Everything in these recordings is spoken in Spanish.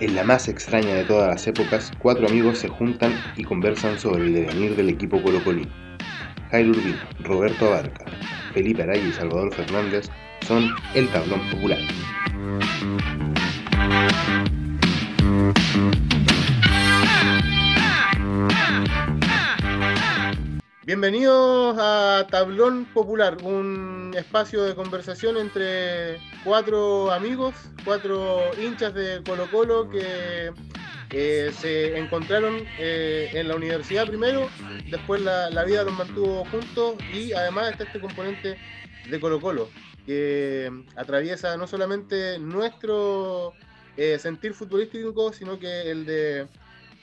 En la más extraña de todas las épocas, cuatro amigos se juntan y conversan sobre el devenir del equipo colocolino. Jairo Urbino, Roberto Abarca, Felipe Araya y Salvador Fernández son el tablón popular. Bienvenidos a Tablón Popular, un espacio de conversación entre cuatro amigos, cuatro hinchas de Colo Colo que eh, se encontraron eh, en la universidad primero, después la, vida los mantuvo juntos y además está este componente de Colo Colo que atraviesa no solamente nuestro eh, sentir futbolístico, sino que el de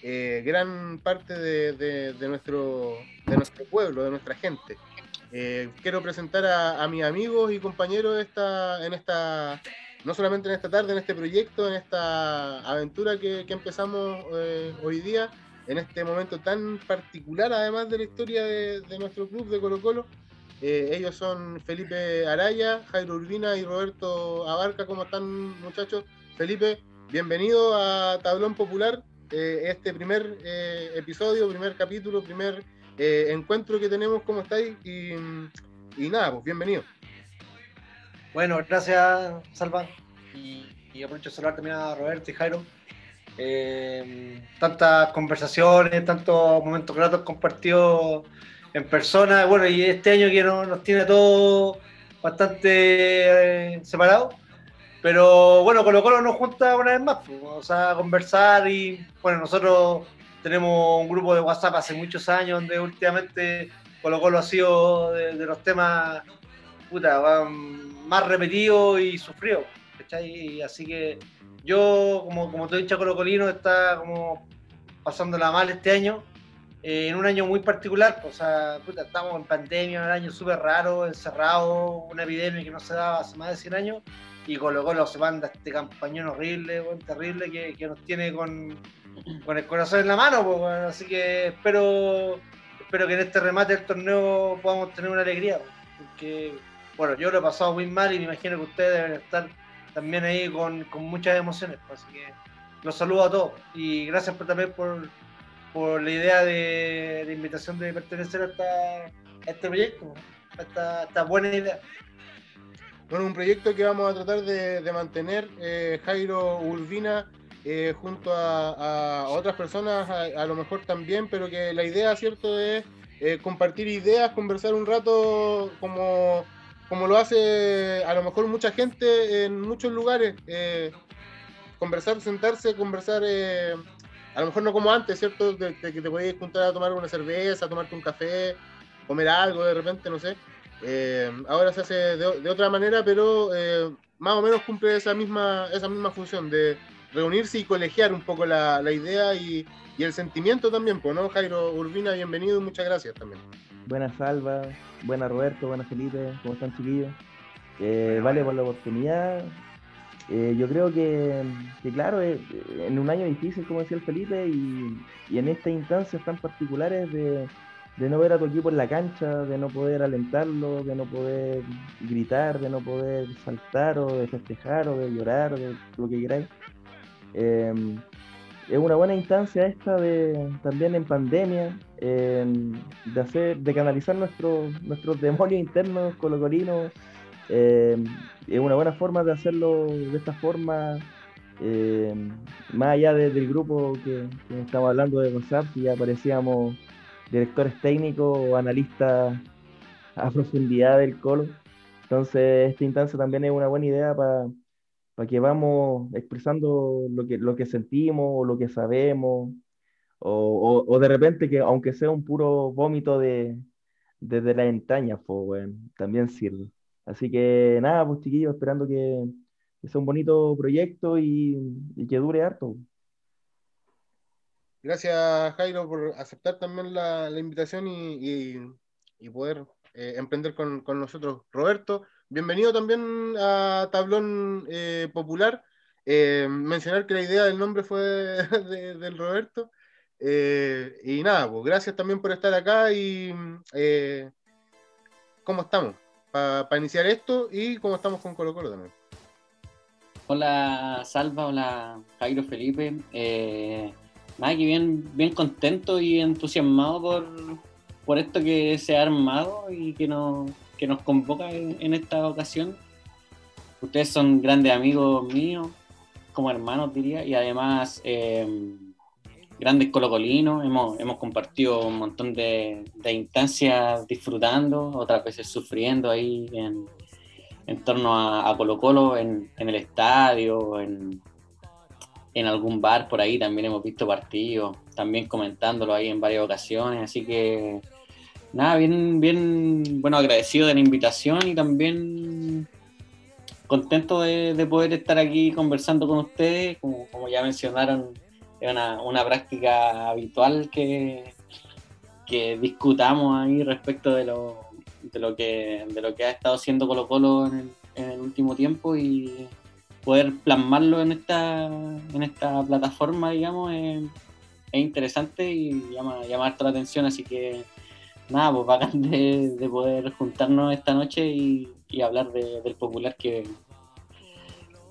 eh, gran parte de, nuestro, de nuestro pueblo, de nuestra gente. Eh, quiero presentar a, mis amigos y compañeros esta, en esta, no solamente en esta tarde, en este proyecto, en esta aventura que, empezamos eh, hoy día, en este momento tan particular, además de la historia de, nuestro club de Colo Colo. ellos son Felipe Araya, Jairo Urbina y Roberto Abarca. ¿Cómo están, muchachos? Felipe, bienvenido a Tablón Popular. Eh, este primer eh, episodio, primer capítulo, primer eh, encuentro que tenemos. ¿Cómo estáis? Y, nada, pues bienvenido. Bueno, gracias, Salva. Y, aprovecho de saludar también a Roberto y Jairo. tantas conversaciones, tantos momentos gratos compartidos en persona. Bueno, y este año que nos tiene todos bastante separados pero bueno, Colo Colo nos junta una vez más, pues, o sea, a conversar y bueno, nosotros tenemos un grupo de WhatsApp hace muchos años donde últimamente Colo Colo ha sido de, los temas puta, más repetidos y sufridos, ¿cachai? Así que yo, como, como te he dicho, Colo Colino está como pasándola mal este año, eh, en un año muy particular, pues, o sea, puta, estamos en pandemia, un año súper raro, encerrado, una epidemia que no se daba hace más de 100 años y Colo Colo se manda este campañón horrible, terrible, que, nos tiene con, con, el corazón en la mano, así que espero, espero que en este remate del torneo podamos tener una alegría, porque, bueno, yo lo he pasado muy mal y me imagino que ustedes deben estar también ahí con, con muchas emociones, así que los saludo a todos. Y gracias por, también por, por la idea de, invitación de pertenecer a, este proyecto, a esta buena idea. Bueno, un proyecto que vamos a tratar de, mantener eh, Jairo Urbina eh, junto a, otras personas, a, lo mejor también, pero que la idea, ¿cierto?, es eh, compartir ideas, conversar un rato como, como lo hace a lo mejor mucha gente en muchos lugares. conversar, sentarse, conversar, a lo mejor no como antes, ¿cierto?, de, que te podías juntar a tomar una cerveza, a tomarte un café, comer algo de repente, no sé eh, ahora se hace de, otra manera, pero eh, más o menos cumple esa misma, esa misma función de reunirse y colegiar un poco la, idea y, el sentimiento también, pues, ¿no? Jairo Urbina, bienvenido y muchas gracias también. Buenas Salva, buenas Roberto, buenas Felipe, ¿cómo están chiquillos? Eh, vale por la oportunidad. yo creo que, claro, en un año difícil, como decía el Felipe, y, y en estas instancias tan particulares de, de no ver a tu equipo en la cancha, de no poder alentarlo, de no poder gritar, de no poder saltar o de festejar o de llorar, de lo que queráis. Em, es una buena instancia esta de también en pandemia, em, de hacer, de canalizar nuestros nuestros demonios internos colocolinos. Eh, es una buena forma de hacerlo de esta forma, más allá del grupo que, que, estamos hablando de WhatsApp, y ya aparecíamos directores técnicos o analistas a profundidad del colo. Entonces, esta instancia también es una buena idea para que vamos expresando lo que, lo que sentimos o lo que sabemos, o, o, de repente que aunque sea un puro vómito de, desde la entraña, pues, también sirve. Así que nada, pues chiquillos, esperando que, sea un bonito proyecto y, y que dure harto. Gracias, Jairo, por aceptar también la, invitación y, poder eh, emprender con, nosotros. Roberto, bienvenido también a Tablón eh, Popular. Eh, mencionar que la idea del nombre fue del Roberto. y nada, pues gracias también por estar acá y cómo estamos para iniciar esto y cómo estamos con Colo Colo también. Hola Salva, hola Jairo Felipe. Nada, que bien, bien contento y entusiasmado por, por esto que se ha armado y que nos, que nos convoca en, esta ocasión. Ustedes son grandes amigos míos, como hermanos diría, y además eh, grandes colocolinos. Hemos, hemos compartido un montón de, instancias disfrutando, otras veces sufriendo ahí en en torno a, Colo Colo en, el estadio, en, en algún bar por ahí también hemos visto partidos, también comentándolo ahí en varias ocasiones, así que nada, bien, bien, bueno, agradecido de la invitación y también contento de, poder estar aquí conversando con ustedes, como, ya mencionaron, es una, una práctica habitual que, que discutamos ahí respecto de los de lo que, de lo que ha estado haciendo Colo Colo en el, último tiempo y poder plasmarlo en esta, en esta plataforma, digamos, es, interesante y llama, llama harto la atención, así que nada, pues bacán de, de poder juntarnos esta noche y, hablar del popular que,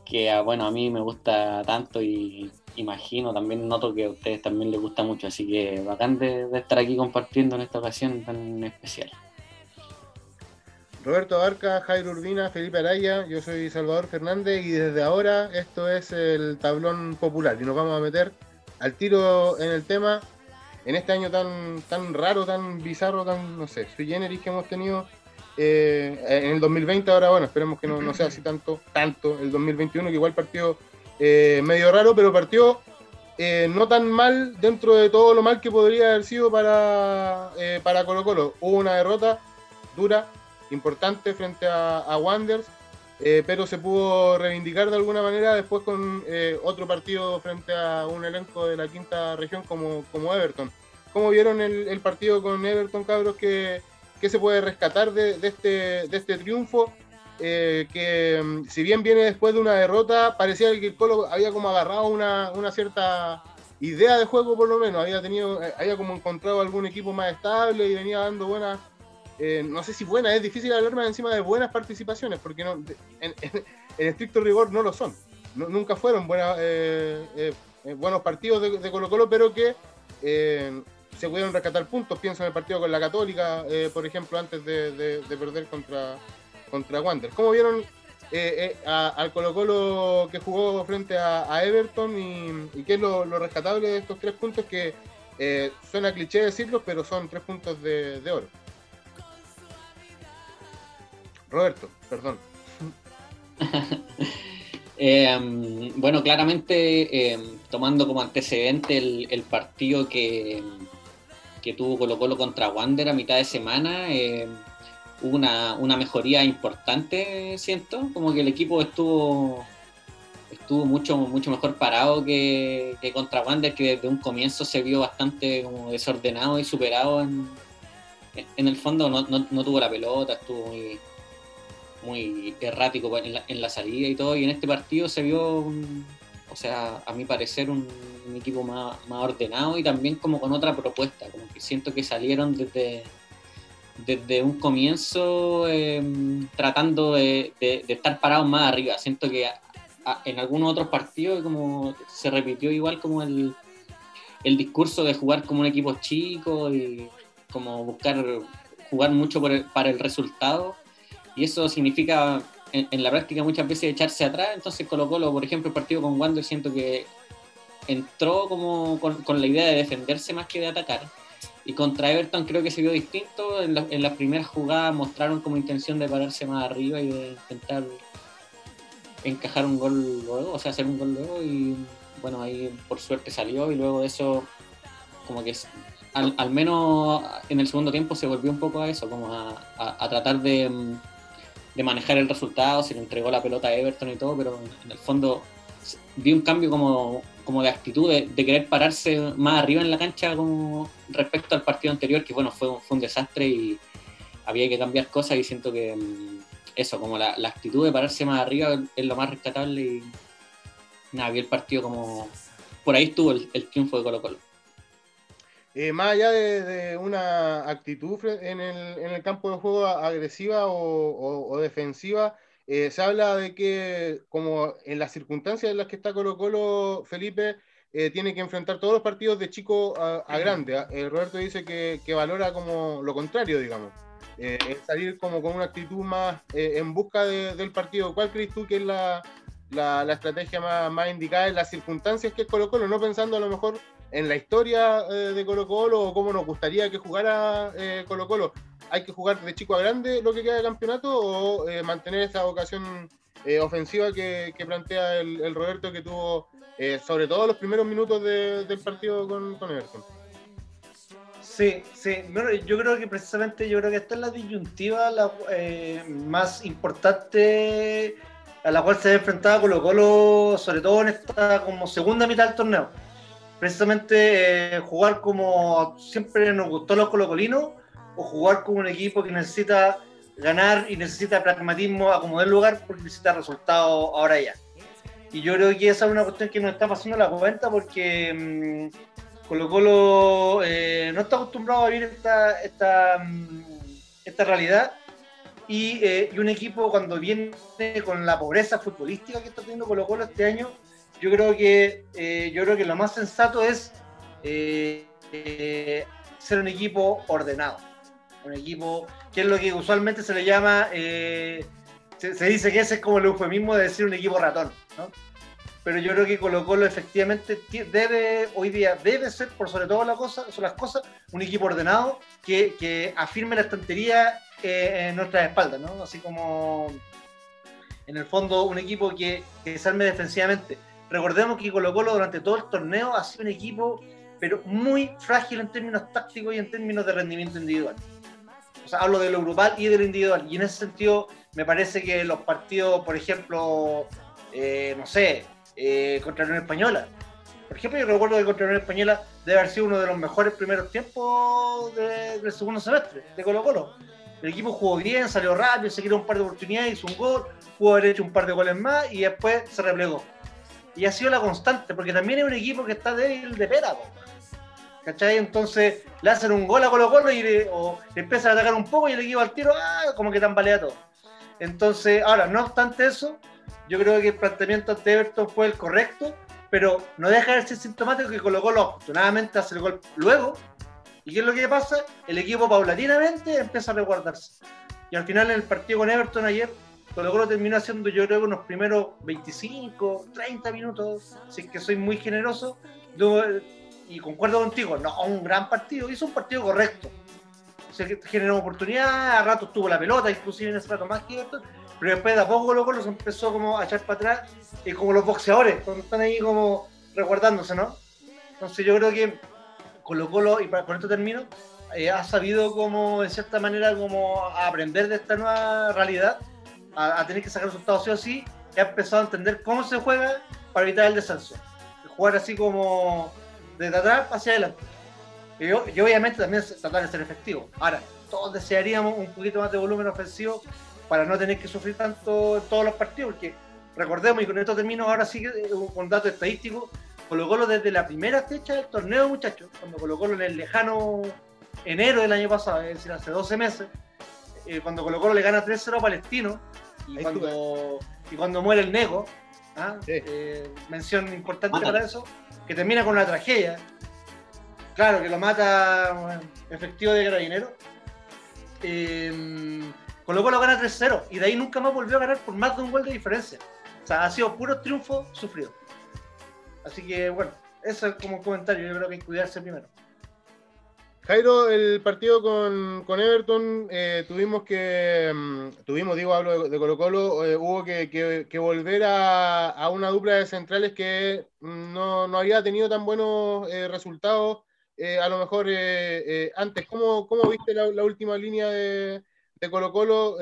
que ah, bueno, a mí me gusta tanto y imagino, también noto que a ustedes también les gusta mucho, así que bacán de estar aquí compartiendo en esta ocasión tan especial. Roberto Barca, Jairo Urbina, Felipe Araya, yo soy Salvador Fernández y desde ahora esto es el tablón popular y nos vamos a meter al tiro en el tema en este año tan, tan raro, tan bizarro, tan, no sé, sui generis que hemos tenido eh, en el 2020, ahora bueno, esperemos que no, sea así tanto, tanto el 2021, que igual partió eh, medio raro, pero partió eh, no tan mal dentro de todo lo mal que podría haber sido para, para Colo Colo. Hubo una derrota dura, importante frente a, a Wanderers, eh, pero se pudo reivindicar de alguna manera después con eh, otro partido frente a un elenco de la quinta región como, como Everton. ¿Cómo vieron el, partido con Everton, cabros? ¿Qué, se puede rescatar de, este, de este triunfo? Eh, que mm, si bien viene después de una derrota, parecía que el Colo había como agarrado una, una cierta idea de juego por lo menos, había tenido, había como encontrado algún equipo más estable y venía dando buenas eh, no sé si buena, es difícil hablar más encima de buenas participaciones, porque no, en, estricto rigor no lo son. nunca fueron buenas, eh, eh, buenos partidos de, Colo Colo, pero que se pudieron rescatar puntos. Pienso en el partido con la Católica, por ejemplo, antes de, perder contra, contra Wander. ¿Cómo vieron al Colo Colo que jugó frente a, Everton y, qué es lo, rescatable de estos tres puntos que suena cliché decirlo, pero son tres puntos de oro? Roberto, perdón. Em, bueno, claramente em, tomando como antecedente el, partido que, que, tuvo Colo Colo contra Wander a mitad de semana, em, hubo una, mejoría importante, siento, como que el equipo estuvo estuvo mucho, mucho mejor parado que, contra Wander, que desde un comienzo se vio bastante como desordenado y superado en, en el fondo, no, no tuvo la pelota, estuvo muy muy errático en la, salida y todo, y en este partido se vio, o sea, a mi parecer, un, equipo más, ordenado y también como con otra propuesta, como que siento que salieron desde, desde un comienzo em, tratando de, estar parados más arriba. Siento que en algunos otros partidos como se repitió igual como el, el discurso de jugar como un equipo chico y como buscar jugar mucho para el resultado y eso significa en, la práctica muchas veces echarse atrás. Entonces Colo Colo, por ejemplo, el partido con Wander siento que entró como con, la idea de defenderse más que de atacar. Y contra Everton creo que se vio distinto. En, la, en las primeras jugadas mostraron como intención de pararse más arriba y de intentar encajar un gol luego, o sea, hacer un gol luego. Y bueno, ahí por suerte salió. Y luego de eso, como que al, al menos en el segundo tiempo se volvió un poco a eso, como a tratar de de manejar el resultado, se le entregó la pelota a Everton y todo, pero en el fondo vi un cambio como, como de actitud, de, querer pararse más arriba en la cancha como respecto al partido anterior, que bueno, fue, fue un desastre y había que cambiar cosas y siento que mm, eso, como la, actitud de pararse más arriba es lo más rescatable y nada, vi el partido como... Por ahí estuvo el, el triunfo de Colo Colo. Eh, más allá de, una actitud en el, campo de juego agresiva o, defensiva, eh, se habla de que, como en las circunstancias en las que está Colo Colo, Felipe eh, tiene que enfrentar todos los partidos de chico a, grande. Ah, eh, Roberto dice que, valora como lo contrario, digamos. salir como con una actitud más en busca del partido. ¿Cuál crees tú que es la, estrategia más, más, indicada en las circunstancias que es Colo Colo? No pensando a lo mejor en la historia de Colo Colo o cómo nos gustaría que jugara Colo Colo, hay que jugar de chico a grande lo que queda de campeonato o eh, mantener esa vocación eh, ofensiva que, plantea el, Roberto que tuvo eh, sobre todo los primeros minutos del partido con, Everton. Sí, sí, yo creo que precisamente yo creo que esta es la disyuntiva más importante a la cual se ha enfrentado Colo Colo, sobre todo en esta como segunda mitad del torneo. Precisamente jugar como siempre nos gustó los colocolinos, o jugar con un equipo que necesita ganar y necesita pragmatismo, acomodar lugar porque necesita resultados ahora ya. Y yo creo que esa es una cuestión que nos está pasando la cuenta porque mm, Colo Colo eh, no está acostumbrado a vivir esta, esta, mm, esta realidad y, eh, y, un equipo cuando viene con la pobreza futbolística que está teniendo Colo Colo este año, yo creo que, eh, yo creo que lo más sensato es ser un equipo ordenado un equipo que es lo que usualmente se le llama, eh, se, dice que ese es como el eufemismo de decir un equipo ratón, ¿no? Pero yo creo que Colo Colo efectivamente debe, hoy día debe ser, por sobre todo las cosas, son las cosas, un equipo ordenado que, que afirme la estantería eh, en nuestras espaldas, ¿no? Así como en el fondo un equipo que, que se arme defensivamente. Recordemos que Colo Colo durante todo el torneo ha sido un equipo, pero muy frágil en términos tácticos y en términos de rendimiento individual o sea, hablo de lo grupal y de lo individual. Y en ese sentido, me parece que los partidos, por ejemplo, eh, no sé, eh, contra la Unión Española. Por ejemplo, yo recuerdo que contra la Unión Española debe haber sido uno de los mejores primeros tiempos del segundo semestre de Colo Colo. El equipo jugó bien, salió rápido, se quitó un par de oportunidades, hizo un gol, pudo haber hecho un par de goles más y después se replegó. Y ha sido la constante, porque también es un equipo que está débil de pera. ¿cachai? Entonces le hacen un gol a Colo Colo y le, o empiezan a atacar un poco y el equipo al tiro, ah, como que tambalea todo. Entonces, ahora, no obstante eso, yo creo que el planteamiento ante Everton fue el correcto, pero no deja de ser sintomático que Colo Colo afortunadamente hace el gol luego. ¿Y qué es lo que pasa? El equipo paulatinamente empieza a resguardarse. Y al final en el partido con Everton ayer, Colo Colo terminó haciendo yo creo unos primeros 25, 30 minutos, así que soy muy generoso, y concuerdo contigo, no, un gran partido, hizo un partido correcto. Se generó oportunidad, a ratos tuvo la pelota, inclusive en ese rato más que esto, pero después de a poco Colo Colo se empezó como a echar para atrás, y como los boxeadores, cuando están ahí como resguardándose, ¿no? Entonces yo creo que Colo Colo, y con esto termino, eh, ha sabido como, en cierta manera, como aprender de esta nueva realidad, a, tener que sacar resultados sí o sí, y ha empezado a entender cómo se juega para evitar el descenso. Jugar así como de atrás hacia adelante. Y, obviamente también tratar de ser efectivo. Ahora, todos desearíamos un poquito más de volumen ofensivo para no tener que sufrir tanto en todos los partidos, porque recordemos, y con esto termino ahora sí eh, con datos estadísticos, Colo Colo desde la primera fecha del torneo, muchachos, cuando Colo Colo en el lejano enero del año pasado, es decir, hace 12 meses, eh, cuando Colo Colo le gana 3-0 a Palestino, y cuando, y cuando muere el Nego, ¿ah? eh, mención importante para eso, que termina con una tragedia. Claro, que lo mata efectivo de carabinero. Eh, Colo Colo gana 3-0 y de ahí nunca más volvió a ganar por más de un gol de diferencia. O sea, ha sido puro triunfo sufrido. Así que bueno, eso es como un comentario. Yo creo que hay que cuidarse primero. Jairo, el partido con, Everton, eh, tuvimos que, mm, tuvimos, digo, hablo de, Colo Colo, eh, hubo que, volver a, una dupla de centrales que mm, no, había tenido tan buenos eh, resultados, a lo mejor antes. ¿Cómo, ¿Cómo, viste la, última línea de, Colo Colo?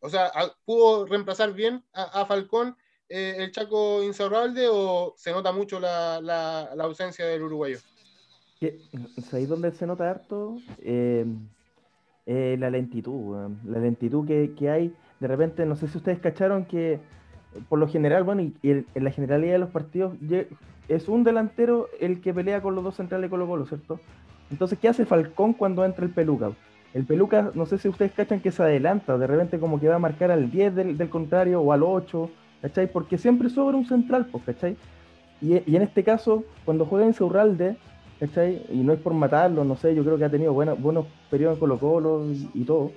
o sea, ¿pudo reemplazar bien a, Falcón el Chaco Insaurralde o se nota mucho la ausencia del uruguayo? Ahí donde se nota harto em, eh, la lentitud, la lentitud que, hay. De repente, no sé si ustedes cacharon que por lo general, bueno, y, en la generalidad de los partidos es un delantero el que pelea con los dos centrales Colo Colo, ¿cierto? Entonces, ¿qué hace Falcón cuando entra el peluca? el Peluca, no sé si ustedes cachan que se adelanta, de repente como que va a marcar al 10 del, contrario o al 8, ¿cachai? Porque siempre sobra un central, pues, ¿cachai? Y, y en este caso, cuando juega en Saurralde, ¿cachai? Y no es por matarlo, no sé, yo creo que ha tenido buenos, buenos periodos en Colo Colo y, todo.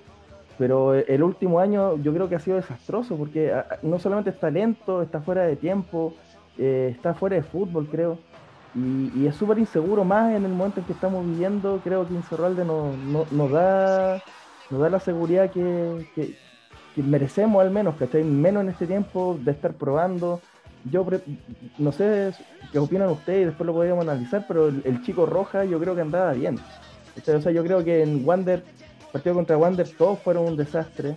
Pero el último año yo creo que ha sido desastroso porque no solamente está lento, está fuera de tiempo, eh, está fuera de fútbol, creo. Y, es súper inseguro, más en el momento en que estamos viviendo. Creo que Insorralde nos, nos, da, nos da la seguridad que, que, merecemos, al menos, ¿cachai? Menos en este tiempo de estar probando. Yo no sé qué opinan ustedes, después lo podríamos analizar, pero el, chico Roja yo creo que andaba bien. O sea, yo creo que en Wander, partido contra Wander, todos fueron un desastre.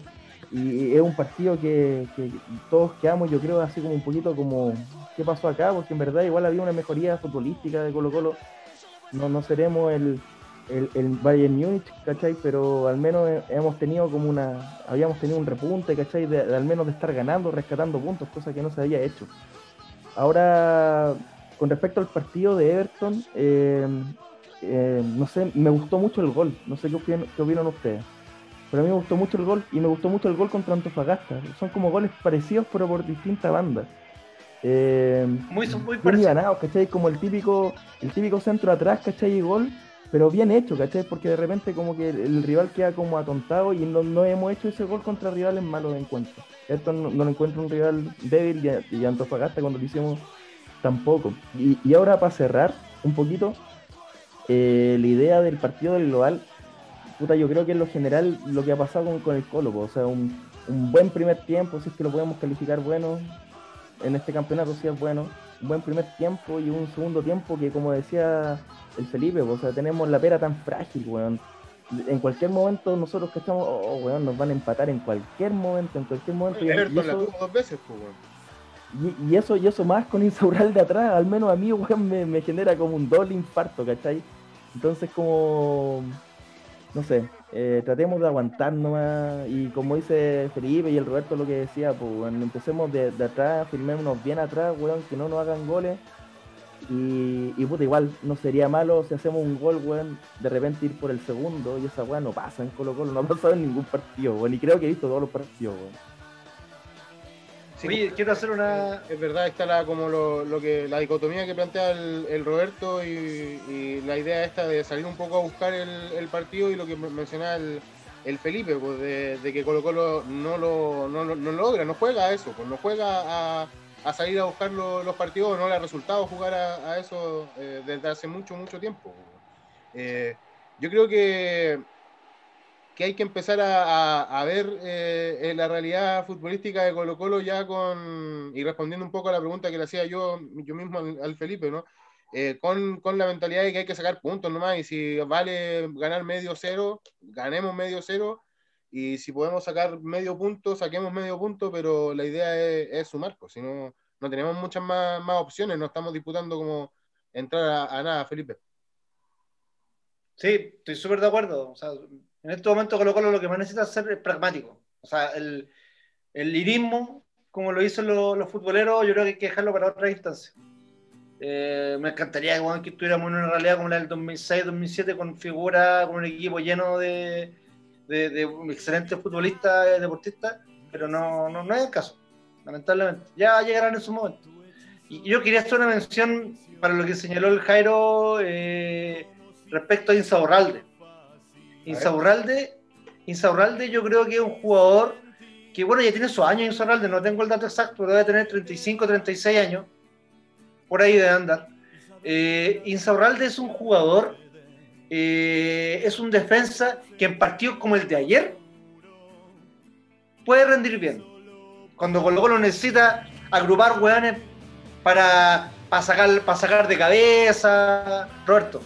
Y es un partido que, que todos quedamos, yo creo, así como un poquito como qué pasó acá, porque en verdad igual había una mejoría futbolística de Colo Colo. No, no seremos el, el, el Bayern Múnich, ¿cachai? Pero al menos hemos tenido como una, habíamos tenido un repunte, ¿cachai? De, al menos de estar ganando, rescatando puntos, cosa que no se había hecho. Ahora, con respecto al partido de Everton, eh, eh, no sé, me gustó mucho el gol, no sé qué opinan, qué opinan ustedes. Pero a mí me gustó mucho el gol y me gustó mucho el gol contra Antofagasta. Son como goles parecidos pero por distintas bandas. Eh, muy, muy bien ganados, ¿cachai? Como el típico, el típico centro atrás, ¿cachai? Y gol, pero bien hecho, ¿cachai? Porque de repente como que el, rival queda como atontado y no, hemos hecho ese gol contra rivales malos de encuentro. Esto no, lo encuentro un rival débil y, Antofagasta cuando lo hicimos tampoco. Y, ahora para cerrar un poquito, eh, la idea del partido del global, puta, yo creo que en lo general lo que ha pasado con, el Colo, o sea, un, un buen primer tiempo, si es que lo podemos calificar bueno, en este campeonato sí es bueno. Un buen primer tiempo y un segundo tiempo que, como decía el Felipe, o sea, tenemos la pera tan frágil, weón. En cualquier momento nosotros que estamos, oh, weón, nos van a empatar en cualquier momento, en cualquier momento. y, eso, dos veces, pues, y, eso, y eso más con Insaural de atrás, al menos a mí, weón, me, me genera como un doble infarto, ¿cachai? Entonces como no sé, eh, tratemos de aguantar nomás y como dice Felipe y el Roberto lo que decía, pues bueno, empecemos de, atrás, firmémonos bien atrás, weón, que no nos hagan goles y, y puta, igual no sería malo si hacemos un gol, weón, de repente ir por el segundo y esa weón no pasa en Colo Colo, no ha pasado en ningún partido, weón, y creo que he visto todos los partidos, weón. Oye, quiero hacer una. Es verdad, está la, como lo, que, la dicotomía que plantea el, Roberto y, la idea esta de salir un poco a buscar el, partido y lo que mencionaba el, Felipe, pues de, que Colo Colo no lo, no, logra, no juega a eso, pues no juega a, salir a buscar los partidos, no le ha resultado jugar a, eso eh, desde hace mucho, mucho tiempo. Eh, yo creo que que hay que empezar a, ver eh, la realidad futbolística de Colo Colo ya con, y respondiendo un poco a la pregunta que le hacía yo, yo mismo al, Felipe, ¿no? Eh, con, con, la mentalidad de que hay que sacar puntos nomás y si vale ganar medio cero, ganemos medio cero y si podemos sacar medio punto, saquemos medio punto, pero la idea es, sumar, pues si no, no tenemos muchas más, más opciones, no estamos disputando como entrar a, nada, Felipe. Sí, estoy súper de acuerdo. En este momento Colo Colo lo que más necesita hacer es pragmático. O sea, el, el lirismo, como lo hizo los, futboleros, yo creo que hay que dejarlo para otra instancia. Eh, me encantaría que estuviéramos en una realidad como la del 2006-2007 con figuras, con un equipo lleno de, de, excelentes futbolistas, deportistas, pero no, no, no es el caso, lamentablemente. Ya llegarán en su momento. Y yo quería hacer una mención para lo que señaló el Jairo eh, respecto a Insaurralde. Insaurralde, Insaurralde yo creo que es un jugador que, bueno, ya tiene sus años Insaurralde, no tengo el dato exacto, debe tener 35, 36 años, por ahí de andar. Eh, Insaurralde es un jugador, eh, es un defensa que en partidos como el de ayer puede rendir bien. Cuando Colo lo necesita agrupar hueones para, para, sacar, para sacar de cabeza. Roberto.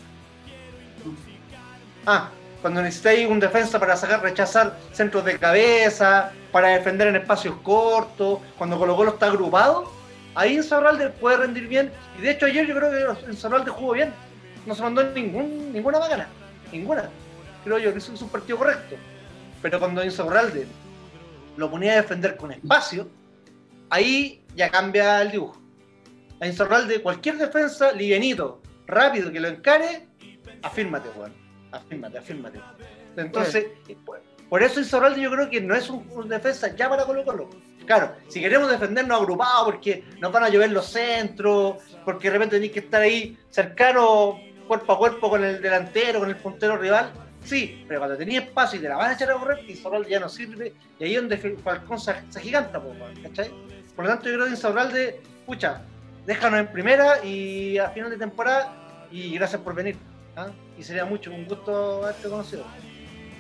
Ah, cuando necesitáis un defensa para sacar, rechazar centros de cabeza, para defender en espacios cortos, cuando Colo Colo está agrupado, ahí Insaurralde puede rendir bien. Y de hecho ayer yo creo que Insaurralde jugó bien. No se mandó ningún, ninguna bacana, ninguna. Creo yo que hizo un partido correcto. Pero cuando Insaurralde lo ponía a defender con espacio, ahí ya cambia el dibujo. A Insaurralde, cualquier defensa, livianito, rápido, que lo encare, afírmate, Juan afírmate, afírmate. Entonces, por, eso Insaurralde yo creo que no es un, un defensa ya para Colo Colo. Claro, si queremos defendernos agrupados porque nos van a llover los centros, porque de repente tenéis que estar ahí cercano, cuerpo a cuerpo con el delantero, con el puntero rival, sí, pero cuando tenéis espacio y te la van a echar a correr, Insaurralde ya no sirve, y ahí es donde Falcón se, se giganta, ¿cachai? Por lo tanto, yo creo que Insaurralde, pucha, déjanos en primera y a final de temporada, y gracias por venir. ¿ah? Y sería mucho, un gusto haberte conocido.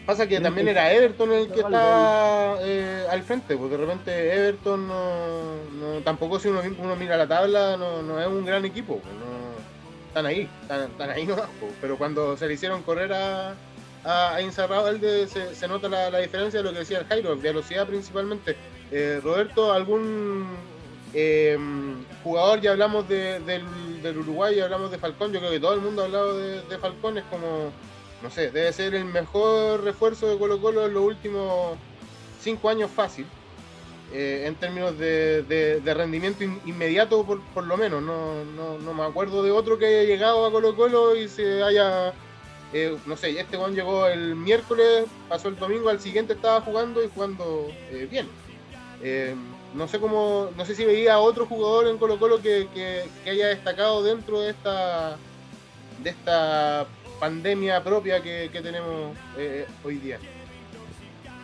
Pasa que también era Everton el que está eh, al frente, porque de repente Everton no, no- tampoco si uno, uno mira la tabla no, no es un gran equipo, no, están ahí, están, están ahí nomás, pero cuando se le hicieron correr a, a, a se, se nota la, diferencia de lo que decía el Jairo, velocidad principalmente. Eh, Roberto, ¿algún eh, jugador, ya hablamos de- del, del Uruguay, hablamos de Falcón, yo creo que todo el mundo ha hablado de, de Falcón, es como no sé, debe ser el mejor refuerzo de Colo Colo en los últimos cinco años fácil, eh, en términos de, de- rendimiento in- inmediato por, por lo menos. No, no, no me acuerdo de otro que haya llegado a Colo Colo y se haya, eh, no sé, este Juan llegó el miércoles, pasó el domingo, al siguiente estaba jugando y jugando eh, bien. No sé cómo, no sé si veía otro jugador en Colo Colo que, que- que haya destacado dentro de esta de esta pandemia propia que, que tenemos hoy día.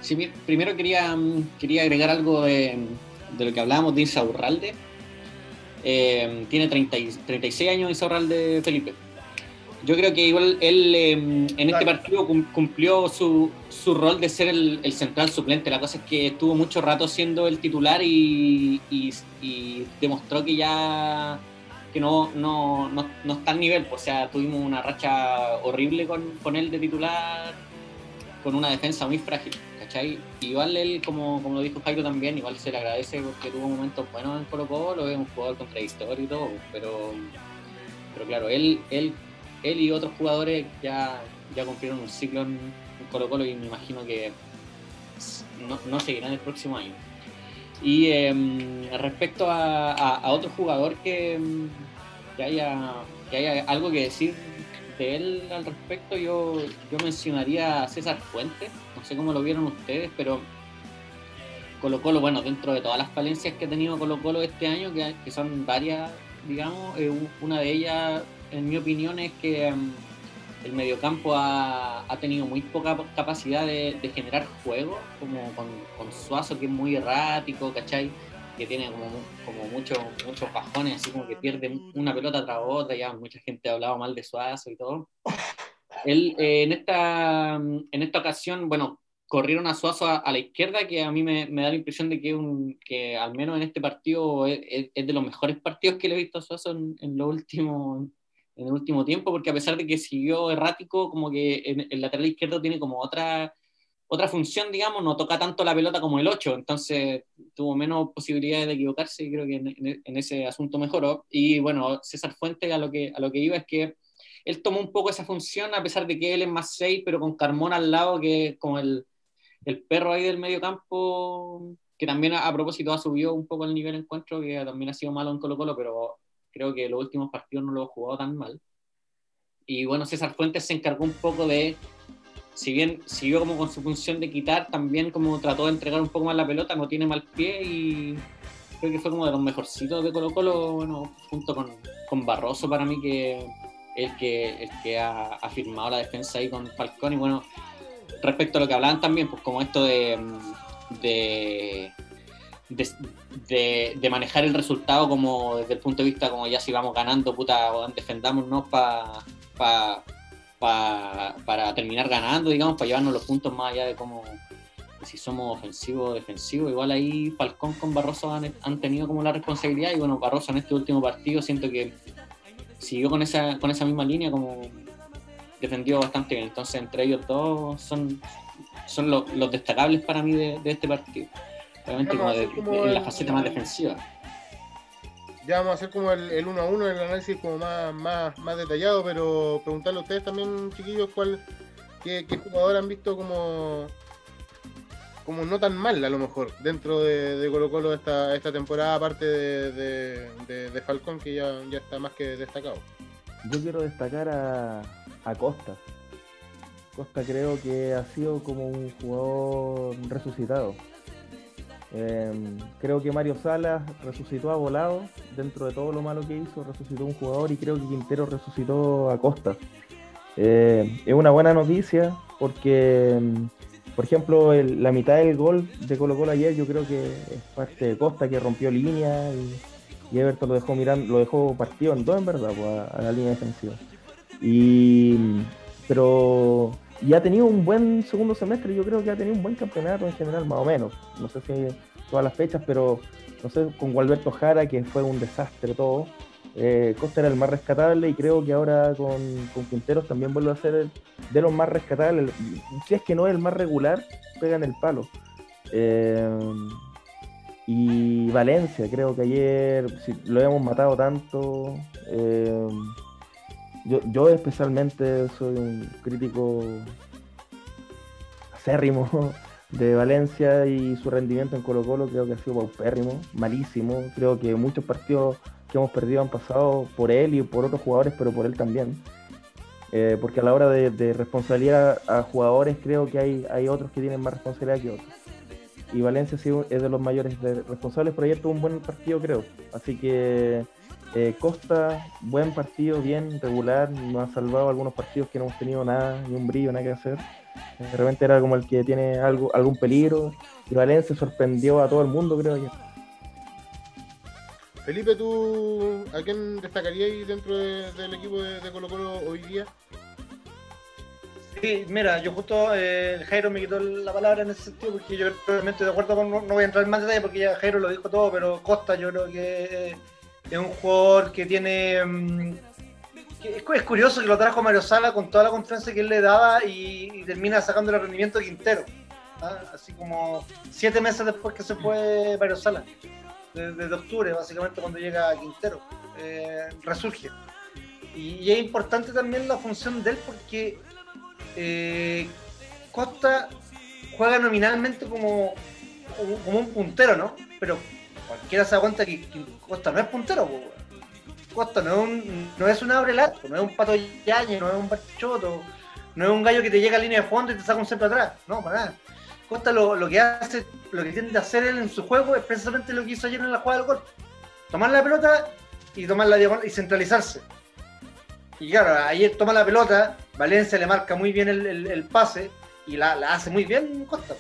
Sí, primero quería, mm, quería agregar algo de, de lo que hablábamos de Insaurralde. Eh, tiene 30 y- 36 años Insaurralde Felipe. Yo creo que igual él eh, en este partido cum- cumplió su, su rol de ser el, el central suplente. La cosa es que estuvo mucho rato siendo el titular y, y- y demostró que ya que no, no, no, no está al nivel. O sea, tuvimos una racha horrible con, con él de titular con una defensa muy frágil, Igual él, como, como lo dijo Jairo también, igual se le agradece porque tuvo momentos buenos en Colo Colo, es un jugador contradictorio y todo, pero, pero claro, él, él, él y otros jugadores ya, ya cumplieron un ciclo en, Colo Colo y me imagino que no, no seguirán el próximo año. Y em, respecto a, a- a otro jugador que, em, que, haya, que haya algo que decir de él al respecto, yo, yo mencionaría a César Fuentes. No sé cómo lo vieron ustedes, pero Colo Colo, bueno, dentro de todas las falencias que ha tenido Colo Colo este año, que, que son varias, digamos, eh, un- una de ellas, en mi opinión, es que em, el mediocampo ha, ha tenido muy poca capacidad de, generar juego, como con, con Suazo, que es muy errático, ¿cachai? Que tiene como, como muchos muchos bajones, así como que pierde una pelota tras otra, ya mucha gente ha hablado mal de Suazo y todo. Él, eh, en, esta, en esta ocasión, bueno, corrieron a Suazo a, a la izquierda, que a mí me, me da la impresión de que, un, que al menos en este partido es, de los mejores partidos que le he visto a Suazo en, lo último, en el último tiempo, porque a pesar de que siguió errático, como que el lateral izquierdo tiene como otra, otra función, digamos, no toca tanto la pelota como el 8, entonces tuvo menos posibilidades de equivocarse y creo que en- en ese asunto mejoró. Y bueno, César Fuentes a lo que, a lo que iba es que él tomó un poco esa función, a pesar de que él es más 6, pero con Carmona al lado, que es como el, el perro ahí del medio campo, que también a, a propósito ha subido un poco el nivel de encuentro, que también ha sido malo en Colo Colo, pero creo que los últimos partidos no lo ha jugado tan mal. Y bueno, César Fuentes se encargó un poco de, si bien siguió como con su función de quitar, también como trató de entregar un poco más la pelota, no tiene mal pie y creo que fue como de los mejorcitos de Colo Colo, bueno, junto con, con Barroso para mí, que el que, el que ha, firmado la defensa ahí con Falcón. Y bueno, respecto a lo que hablaban también, pues como esto de, de, de, de- de manejar el resultado como desde el punto de vista como ya si vamos ganando, puta, defendámonos pa, pa- pa- para terminar ganando, digamos, para llevarnos los puntos más allá de cómo si somos ofensivos o defensivos. Igual ahí Falcón con Barroso han, han tenido como la responsabilidad y bueno, Barroso en este último partido siento que siguió con esa, con esa misma línea como defendió bastante bien. Entonces entre ellos dos son, son lo- los destacables para mí de, de este partido. Obviamente como, de- hacer como de- en la el- faceta más defensiva. Ya vamos a hacer como el, el uno a uno, el análisis como más, más, más detallado, pero preguntarle a ustedes también, chiquillos, cuál, qué, qué jugador han visto como, como no tan mal a lo mejor dentro de, Colo Colo esta, esta temporada, aparte de, de, Falcón, que ya, ya está más que destacado. Yo quiero destacar a, a Costa. Costa creo que ha sido como un jugador resucitado. Em, creo que Mario Salas resucitó a Volado, dentro de todo lo malo que hizo, resucitó un jugador y creo que Quintero resucitó a Costa. Eh, es una buena noticia porque, em, por ejemplo, la mitad del gol de Colo Colo ayer yo creo que es parte de Costa que rompió línea y, Everton lo dejó mirando, lo dejó partido en dos en verdad, pues, a, a la línea defensiva. Y, pero y ha tenido un buen segundo semestre, yo creo que ha tenido un buen campeonato en general, más o menos. No sé si todas las fechas, pero no sé, con Gualberto Jara, que fue un desastre todo. Eh, Costa era el más rescatable y creo que ahora con, con Quinteros también vuelve a ser de los más rescatables. Si es que no es el más regular, pega en el palo. Eh, y Valencia, creo que ayer si lo hemos matado tanto. Eh, yo, especialmente soy un crítico acérrimo de Valencia y su rendimiento en Colo Colo creo que ha sido paupérrimo, malísimo. Creo que muchos partidos que hemos perdido han pasado por él y por otros jugadores, pero por él también. Eh, porque a la hora de, responsabilidad a, jugadores creo que hay, hay otros que tienen más responsabilidad que otros. Y Valencia sí es de los mayores responsables, pero ayer tuvo un buen partido creo. Así que eh, Costa, buen partido, bien, regular, nos ha salvado algunos partidos que no hemos tenido nada, ni un brillo, nada que hacer. De repente era como el que tiene algo, algún peligro. Y Valencia sorprendió a todo el mundo, creo yo. Felipe, ¿tú a quién destacarías dentro del equipo de, Colo Colo hoy día? Sí, mira, yo justo eh, Jairo me quitó la palabra en ese sentido porque yo realmente de acuerdo con, no, voy a entrar en más detalle porque ya Jairo lo dijo todo, pero Costa yo creo que es un jugador que tiene. Mm, es, curioso que lo trajo Mario Sala con toda la confianza que él le daba y, termina sacando el rendimiento de Quintero. ¿ah? Así como siete meses después que se fue Mario Sala, desde octubre, básicamente, cuando llega Quintero. Eh, resurge. Y, es importante también la función de él porque eh, Costa juega nominalmente como, como un puntero, ¿no? Pero cualquiera se da cuenta que, Costa no es puntero, Costa no es, un, no es un abre no es un pato yañe, no es un barchoto, no es un gallo que te llega a línea de fondo y te saca un centro atrás, no, para nada. Costa lo, que hace, lo que tiende a hacer él en su juego es precisamente lo que hizo ayer en la jugada del gol. Tomar la pelota y tomar la diagonal y centralizarse. Y claro, ayer toma la pelota, Valencia le marca muy bien el, pase y la, hace muy bien Costa.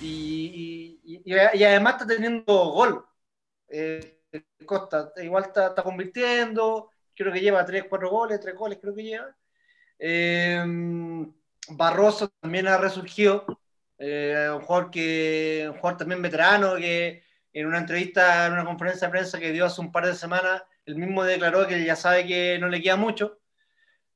y, y, además está teniendo gol. Eh, Costa igual está, convirtiendo, creo que lleva 3, 4 goles, 3 goles creo que lleva. Eh, Barroso también ha resurgido, eh, un, jugador que, un jugador también veterano que en una entrevista, en una conferencia de prensa que dio hace un par de semanas, él mismo declaró que ya sabe que no le queda mucho,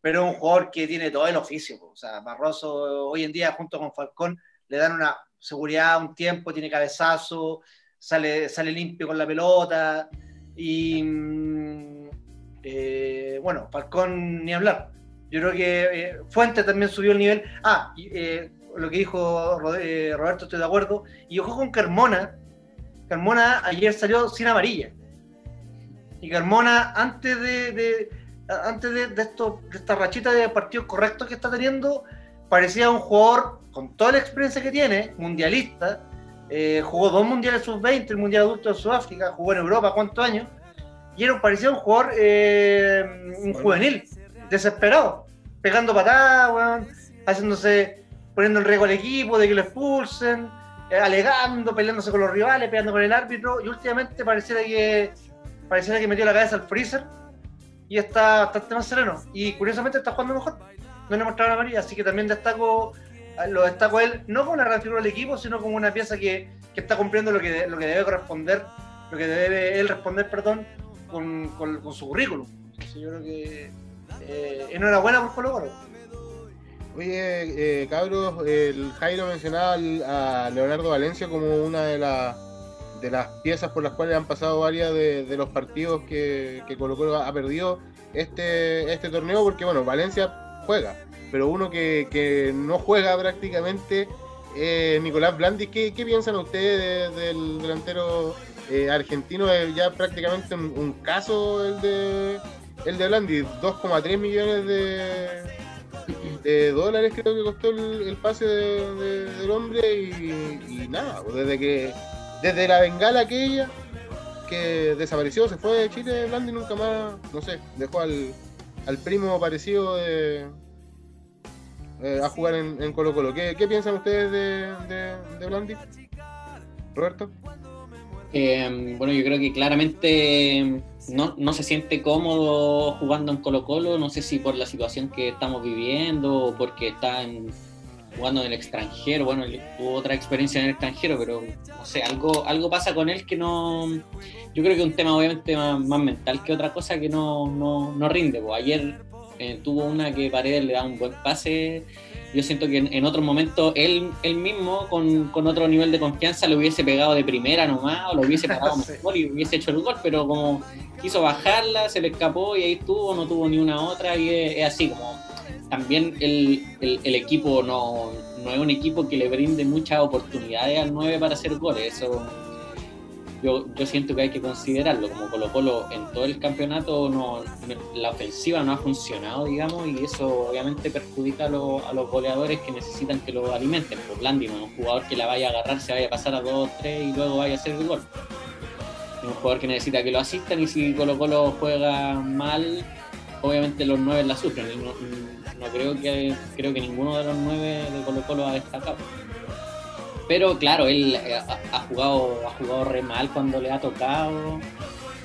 pero un jugador que tiene todo el oficio. O sea, Barroso hoy en día junto con Falcón le dan una seguridad un tiempo, tiene cabezazo, sale, sale limpio con la pelota. Y mm, eh, bueno, Falcón ni hablar. Yo creo que eh, Fuente también subió el nivel. Ah, eh, lo que dijo Roberto, estoy de acuerdo. Y ojo con Carmona. Carmona ayer salió sin amarilla. Y Carmona, antes de, antes de, esto, esta rachita de partidos correctos que está teniendo, parecía un jugador con toda la experiencia que tiene, mundialista, eh, jugó dos mundiales sub-20, el mundial adulto de Sudáfrica, jugó en Europa cuántos años, y era, parecía un jugador, eh, un juvenil, desesperado, pegando patadas, haciéndose, poniendo en riesgo al equipo de que lo expulsen, eh, alegando, peleándose con los rivales, peleando con el árbitro, y últimamente pareciera que pareciera que metió la cabeza al freezer y está bastante más sereno. Y curiosamente está jugando mejor. No le mostraron a María, así que también destaco lo destaco él no como una gran figura del equipo, sino como una pieza que, que está cumpliendo lo que, lo que debe corresponder, lo que debe él responder, perdón, con, con, su currículum. yo creo que eh, enhorabuena por Colo Colo. Oye, eh, cabros, el Jairo mencionaba a Leonardo Valencia como una de, las de las piezas por las cuales han pasado varias de, de los partidos que, que Colo Colo ha perdido este, este torneo, porque bueno, Valencia juega, pero uno que, no juega prácticamente es Nicolás Blandi. ¿Qué, piensan ustedes del delantero eh, argentino? Es ya prácticamente un, caso el de el de Blandi, 2,3 millones de, de dólares creo que costó el, pase del hombre y, nada, pues, desde que desde la bengala aquella que desapareció, se fue de Chile Blandi nunca más, no sé, dejó al, al primo parecido de, eh, a jugar en, Colo Colo. ¿Qué, piensan ustedes de, de, Blandi? Roberto. Eh, bueno, yo creo que claramente no, no, se siente cómodo jugando en Colo Colo, no sé si por la situación que estamos viviendo o porque está jugando en el extranjero, bueno, tuvo otra experiencia en el extranjero, pero no sé, algo, algo pasa con él que no, yo creo que es un tema obviamente más, mental que otra cosa que no, no, no rinde, ayer eh, tuvo una que Paredes le da un buen pase. Yo siento que en, otro momento él, él mismo, con, con, otro nivel de confianza, lo hubiese pegado de primera nomás, o lo hubiese pegado mejor y hubiese hecho el gol, pero como quiso bajarla, se le escapó y ahí estuvo, no tuvo ni una otra, y es, así como también el, el, el equipo no, no, es un equipo que le brinde muchas oportunidades al 9 para hacer goles, eso yo, yo siento que hay que considerarlo. Como Colo Colo en todo el campeonato no, la ofensiva no ha funcionado, digamos, y eso obviamente perjudica a, a los goleadores que necesitan que lo alimenten. Por pues Blandi no es un jugador que la vaya a agarrar, se vaya a pasar a 2 tres y luego vaya a hacer el gol. Es un jugador que necesita que lo asistan y si Colo Colo juega mal, obviamente los nueve la sufren. No, creo que creo que ninguno de los nueve de Colo Colo ha destacado. Pero claro, él eh, ha, jugado, ha jugado re mal cuando le ha tocado.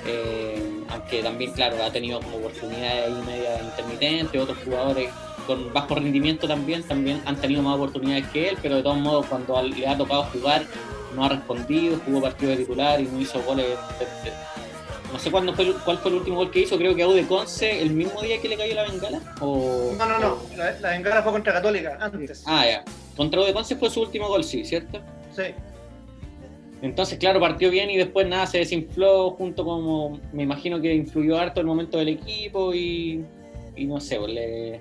Eh, aunque también, claro, ha tenido como oportunidades ahí media intermitentes, otros jugadores con bajo rendimiento también, también han tenido más oportunidades que él, pero de todos modos cuando le ha tocado jugar no ha respondido, jugó partido de titular y no hizo goles. no sé cuándo fue, cuál fue el último gol que hizo, creo que a de Conce el mismo día que le cayó la bengala. O, no, no, no, la, la bengala fue contra Católica antes. Ah, ya. Contra de Conce fue su último gol, sí, ¿cierto? Sí. Entonces, claro, partió bien y después nada, se desinfló junto como, me imagino que influyó harto el momento del equipo y, no sé, pues, le,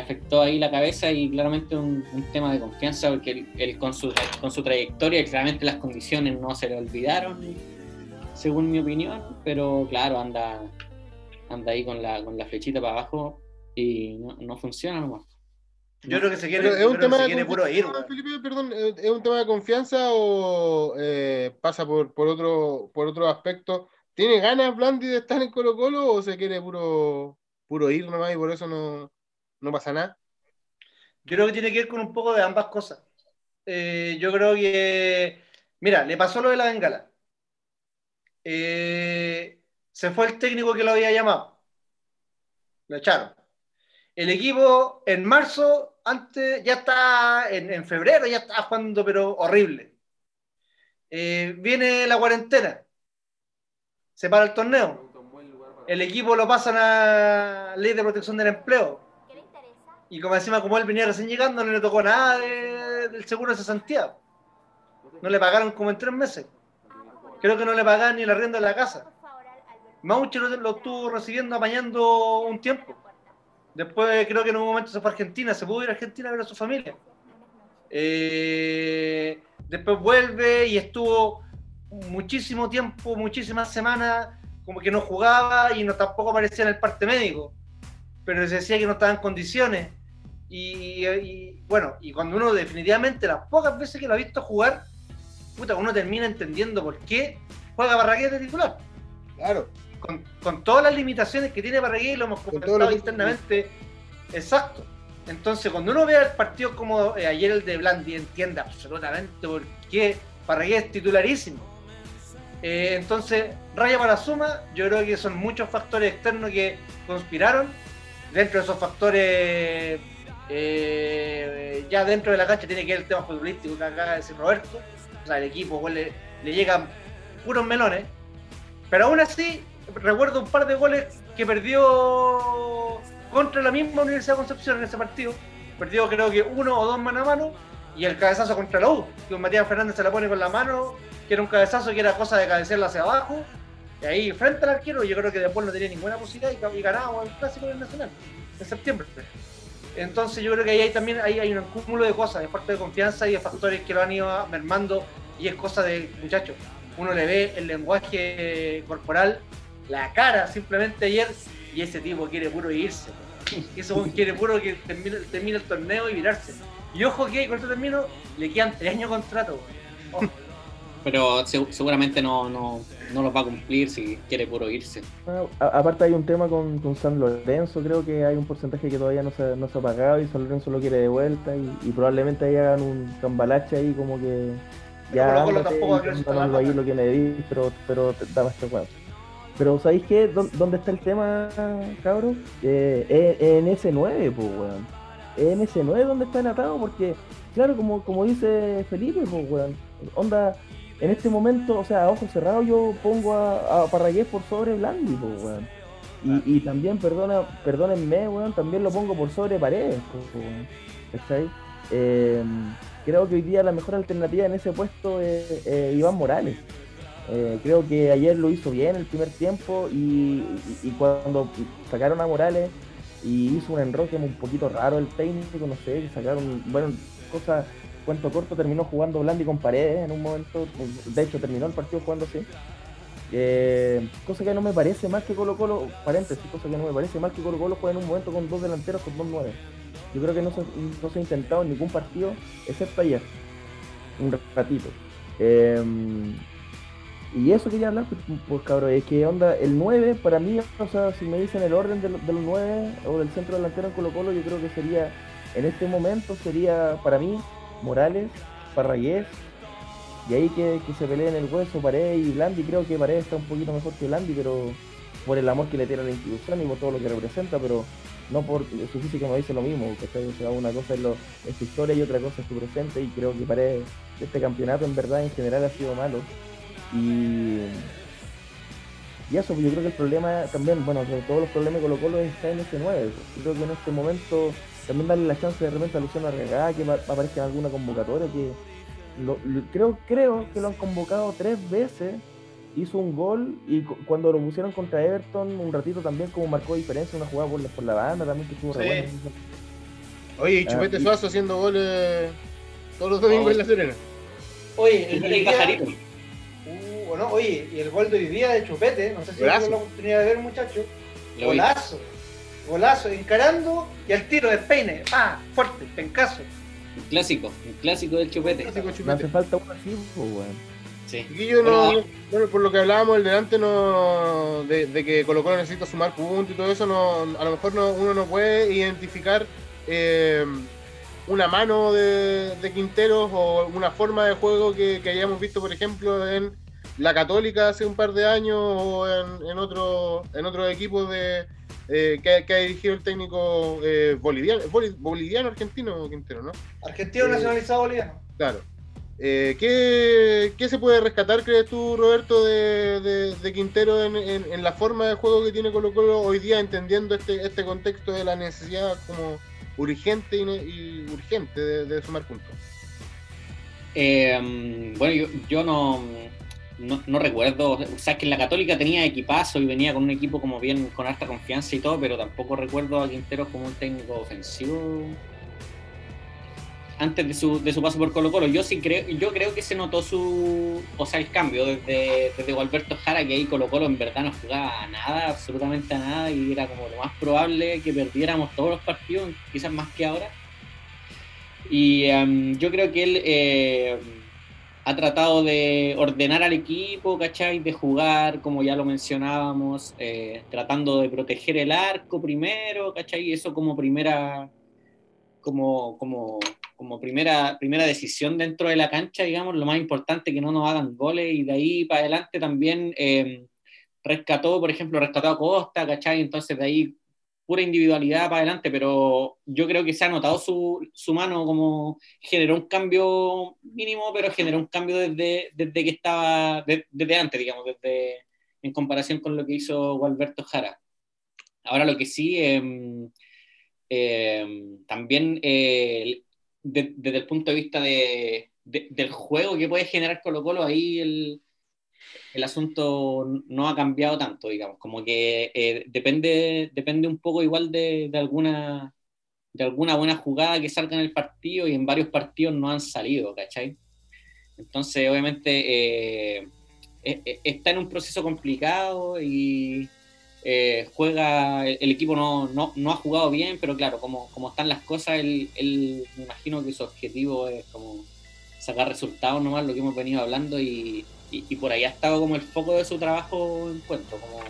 afectó ahí la cabeza y claramente un, tema de confianza porque él, con, su, con su trayectoria, claramente las condiciones no se le olvidaron, según mi opinión, pero claro, anda, anda ahí con la, con la flechita para abajo y no, no funciona nomás. Yo creo que se quiere, es un tema de puro ir, Felipe, perdón, ¿es un tema de confianza o eh, pasa por, por, otro, por otro aspecto? ¿Tiene ganas Blandi de estar en Colo Colo o se quiere puro, puro ir nomás y por eso no, no pasa nada? Yo creo que tiene que ver con un poco de ambas cosas. Eh, yo creo que, mira, le pasó lo de la bengala. Eh, se fue el técnico que lo había llamado. Lo echaron. El equipo en marzo antes, ya está en, febrero, ya está jugando, pero horrible. Eh, viene la cuarentena, se para el torneo. El equipo lo pasan a ley de protección del empleo. Y como encima, como él venía recién llegando, no le tocó nada del seguro de cesantía. No le pagaron como en tres meses. Creo que no le pagaban ni la rienda de la casa. Mauche lo, lo estuvo recibiendo, apañando un tiempo. Después creo que en un momento se fue a Argentina, se pudo ir a Argentina a ver a su familia. Eh, después vuelve y estuvo muchísimo tiempo, muchísimas semanas, como que no jugaba y no tampoco aparecía en el parte médico. Pero se decía que no estaba en condiciones. Y, bueno, y cuando uno definitivamente, las pocas veces que lo ha visto jugar, puta, uno termina entendiendo por qué juega Barraqués de titular. Claro con, todas las limitaciones que tiene Parragués, lo hemos comentado internamente. Exacto. Entonces, cuando uno ve el partido como eh, ayer el de Blandi, entiende absolutamente por qué Parragués es titularísimo. Eh, entonces, raya para la suma, yo creo que son muchos factores externos que conspiraron. Dentro de esos factores, eh, ya dentro de la cancha tiene que ver el tema futbolístico que acaba de decir Roberto. O sea, el equipo le, le llegan puros melones. Pero aún así, recuerdo un par de goles que perdió contra la misma Universidad de Concepción en ese partido. Perdió creo que uno o dos mano a mano y el cabezazo contra la U, que Matías Fernández se la pone con la mano, que era un cabezazo que era cosa de cabecearla hacia abajo. Y ahí frente al arquero yo creo que después no tenía ninguna posibilidad y, ganaba el clásico del Nacional en septiembre. Entonces yo creo que ahí hay, también hay, hay un cúmulo de cosas, de parte de confianza y de factores que lo han ido mermando y es cosa de muchachos. Uno le ve el lenguaje corporal la cara simplemente ayer y ese tipo quiere puro irse. Weón quiere puro que termine, termine el torneo y virarse. Y ojo que con este término le quedan tres años de contrato. Ojo. Pero se- seguramente no, no, no los va a cumplir si quiere puro irse. Bueno, a- aparte hay un tema con, con San Lorenzo, creo que hay un porcentaje que todavía no se, no se ha pagado y San Lorenzo lo quiere de vuelta y, y probablemente ahí hagan un cambalache ahí como que ya ándate tampoco a ahí lo que me pero, pero. Pero ¿sabéis qué? ¿Dó- ¿Dónde está el tema, cabros? Eh, en ese 9, pues, weón. En ese 9 donde está enatado, porque, claro, como, como dice Felipe, pues, weón. Onda, en este momento, o sea, a ojos cerrados yo pongo a, a Parragués por sobre Blandi, pues, weón. Y, y también, perdona, perdónenme, weón, también lo pongo por sobre Paredes, pues, weón. ¿Cachai? Eh, creo que hoy día la mejor alternativa en ese puesto es eh, Iván Morales. Eh, creo que ayer lo hizo bien el primer tiempo y, cuando sacaron a Morales y hizo un enroque un poquito raro el técnico, no sé, sacaron, bueno, cosa, cuento corto, terminó jugando Blandi con paredes en un momento, de hecho terminó el partido jugando así. Eh, cosa que no me parece mal que Colo Colo, paréntesis, cosa que no me parece mal que Colo Colo juegue en un momento con dos delanteros con dos nueve. Yo creo que no se, no se ha intentado en ningún partido, excepto ayer, un ratito. Eh, y eso quería hablar, pues, pues cabrón, es que onda, el 9 para mí, o sea, si me dicen el orden de, lo- de los 9 o del centro delantero en Colo Colo, yo creo que sería, en este momento sería para mí Morales, Parragués, y ahí que, que se peleen el hueso Paredes y Blandi, creo que Paredes está un poquito mejor que Blandi, pero por el amor que le tiene a la institución y por todo lo que representa, pero no por su físico me dice lo mismo, ¿cachai? O sea, una cosa es, lo, es su historia y otra cosa es su presente, y creo que Paredes, este campeonato en verdad en general ha sido malo. Y, y eso, yo creo que el problema también, bueno, de todos los problemas de Colo Colo está en ese 9. Yo creo que en este momento también darle la chance de repente a Luciano Arregada que aparezca en alguna convocatoria que lo- lo- creo, creo que lo han convocado tres veces, hizo un gol y cu- cuando lo pusieron contra Everton un ratito también como marcó diferencia, una jugada por la, por la banda también que estuvo re Sí. buena. Oye, y Ah, Chupete y- Suazo haciendo goles todos los domingos Oh. en La Serena. Oye, el, El, el pajarito. Oye, y el gol de hoy día de Chupete, no sé si tuvo la oportunidad de ver, muchachos. Golazo. Golazo, encarando y al tiro de peine. ¡Ah! Fuerte, pencazo. Un clásico, un clásico del chupete. Clásico Me hace falta uno así, pues, weón. Sí. No, Bueno, bueno, por lo que hablábamos el delante no, de, de que Colo Colo necesita sumar puntos y todo eso, no, a lo mejor no, uno no puede identificar eh, una mano de, de Quinteros o una forma de juego que, que hayamos visto, por ejemplo, en la Católica hace un par de años o en, en otro en otros equipos de eh, que, que ha dirigido el técnico eh, boliviano, boli- boliviano argentino Quintero, ¿no? Argentino Sí. nacionalizado boliviano. Claro. Eh, ¿qué, qué se puede rescatar, crees tú, Roberto, de, de- de Quintero en, en- en la forma de juego que tiene Colo Colo hoy día, entendiendo este, este contexto de la necesidad como urgente y, ne- y urgente de, de sumar puntos? Eh, bueno, yo, yo no, no, no recuerdo, o sea, que en la Católica tenía equipazo y venía con un equipo como bien, con alta confianza y todo, pero tampoco recuerdo a Quinteros como un técnico ofensivo antes de su, de su paso por Colo Colo. Yo sí creo, yo creo que se notó su, o sea, el cambio desde, desde Gualberto Jara, que ahí Colo Colo en verdad no jugaba a nada, absolutamente a nada, y era como lo más probable que perdiéramos todos los partidos, quizás más que ahora. Y em, yo creo que él eh, ha tratado de ordenar al equipo, ¿cachai? De jugar, como ya lo mencionábamos, eh, tratando de proteger el arco primero, ¿cachai? Eso como primera, como, como, como primera, primera decisión dentro de la cancha, digamos, lo más importante que no nos hagan goles y de ahí para adelante también eh, rescató, por ejemplo, rescató a Costa, ¿cachai? Entonces de ahí pura individualidad para adelante, pero yo creo que se ha notado su, su mano como generó un cambio mínimo, pero generó un cambio desde, desde que estaba, de- desde antes, digamos, desde en comparación con lo que hizo Gualberto Jara. Ahora lo que sí, eh, eh, también eh, de- desde el punto de vista de, de- del juego que puede generar Colo Colo, ahí el, el asunto no ha cambiado tanto, digamos, como que eh, depende, depende un poco igual de, de alguna de alguna buena jugada que salga en el partido y en varios partidos no han salido, ¿cachai? Entonces, obviamente, eh, eh, eh, está en un proceso complicado y eh, juega, el equipo no, no, no, ha jugado bien, pero claro, como, como están las cosas, él, él, me imagino que su objetivo es como sacar resultados nomás, lo que hemos venido hablando, y, y, por ahí ha estado como el foco de su trabajo en cuento, como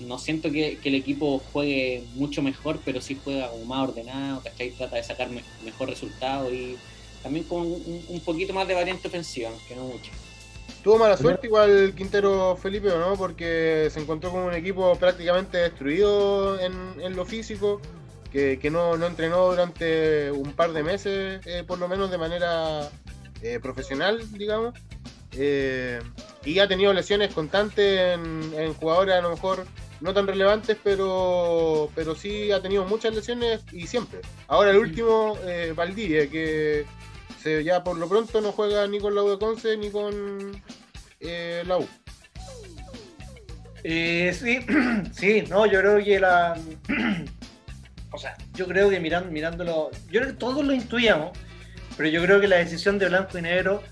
no siento que, que, el equipo juegue mucho mejor, pero sí juega como más ordenado, ¿cachai? Trata de sacar mejor resultado y también con un, un, poquito más de variante ofensiva, que no mucho. Tuvo mala suerte igual Quintero Felipe, ¿o no? Porque se encontró con un equipo prácticamente destruido en, lo físico, que, no, entrenó durante un par de meses, eh, por lo menos de manera eh, profesional, digamos. Eh, y ha tenido lesiones constantes en, jugadores a lo mejor no tan relevantes, pero, pero sí ha tenido muchas lesiones y siempre. Ahora el último, Valdivia, que ya por lo pronto no juega ni con la U de Conce ni con la U. Sí, sí, no, yo creo que la. o sea, yo creo que mirando, mirándolo. Yo creo que todos lo intuíamos, pero yo creo que la decisión de Blanco y Negro.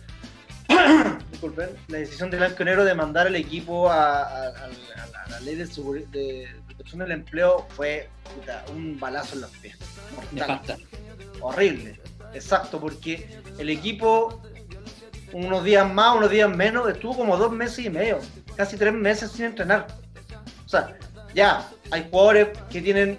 disculpen, la decisión de Blanco y Negro de mandar al equipo a, la ley de, de, protección del empleo fue un balazo en los pies. Horrible. Exacto, porque el equipo, unos días más, unos días menos, estuvo como dos meses y medio, casi tres meses sin entrenar. O sea, ya, hay jugadores que tienen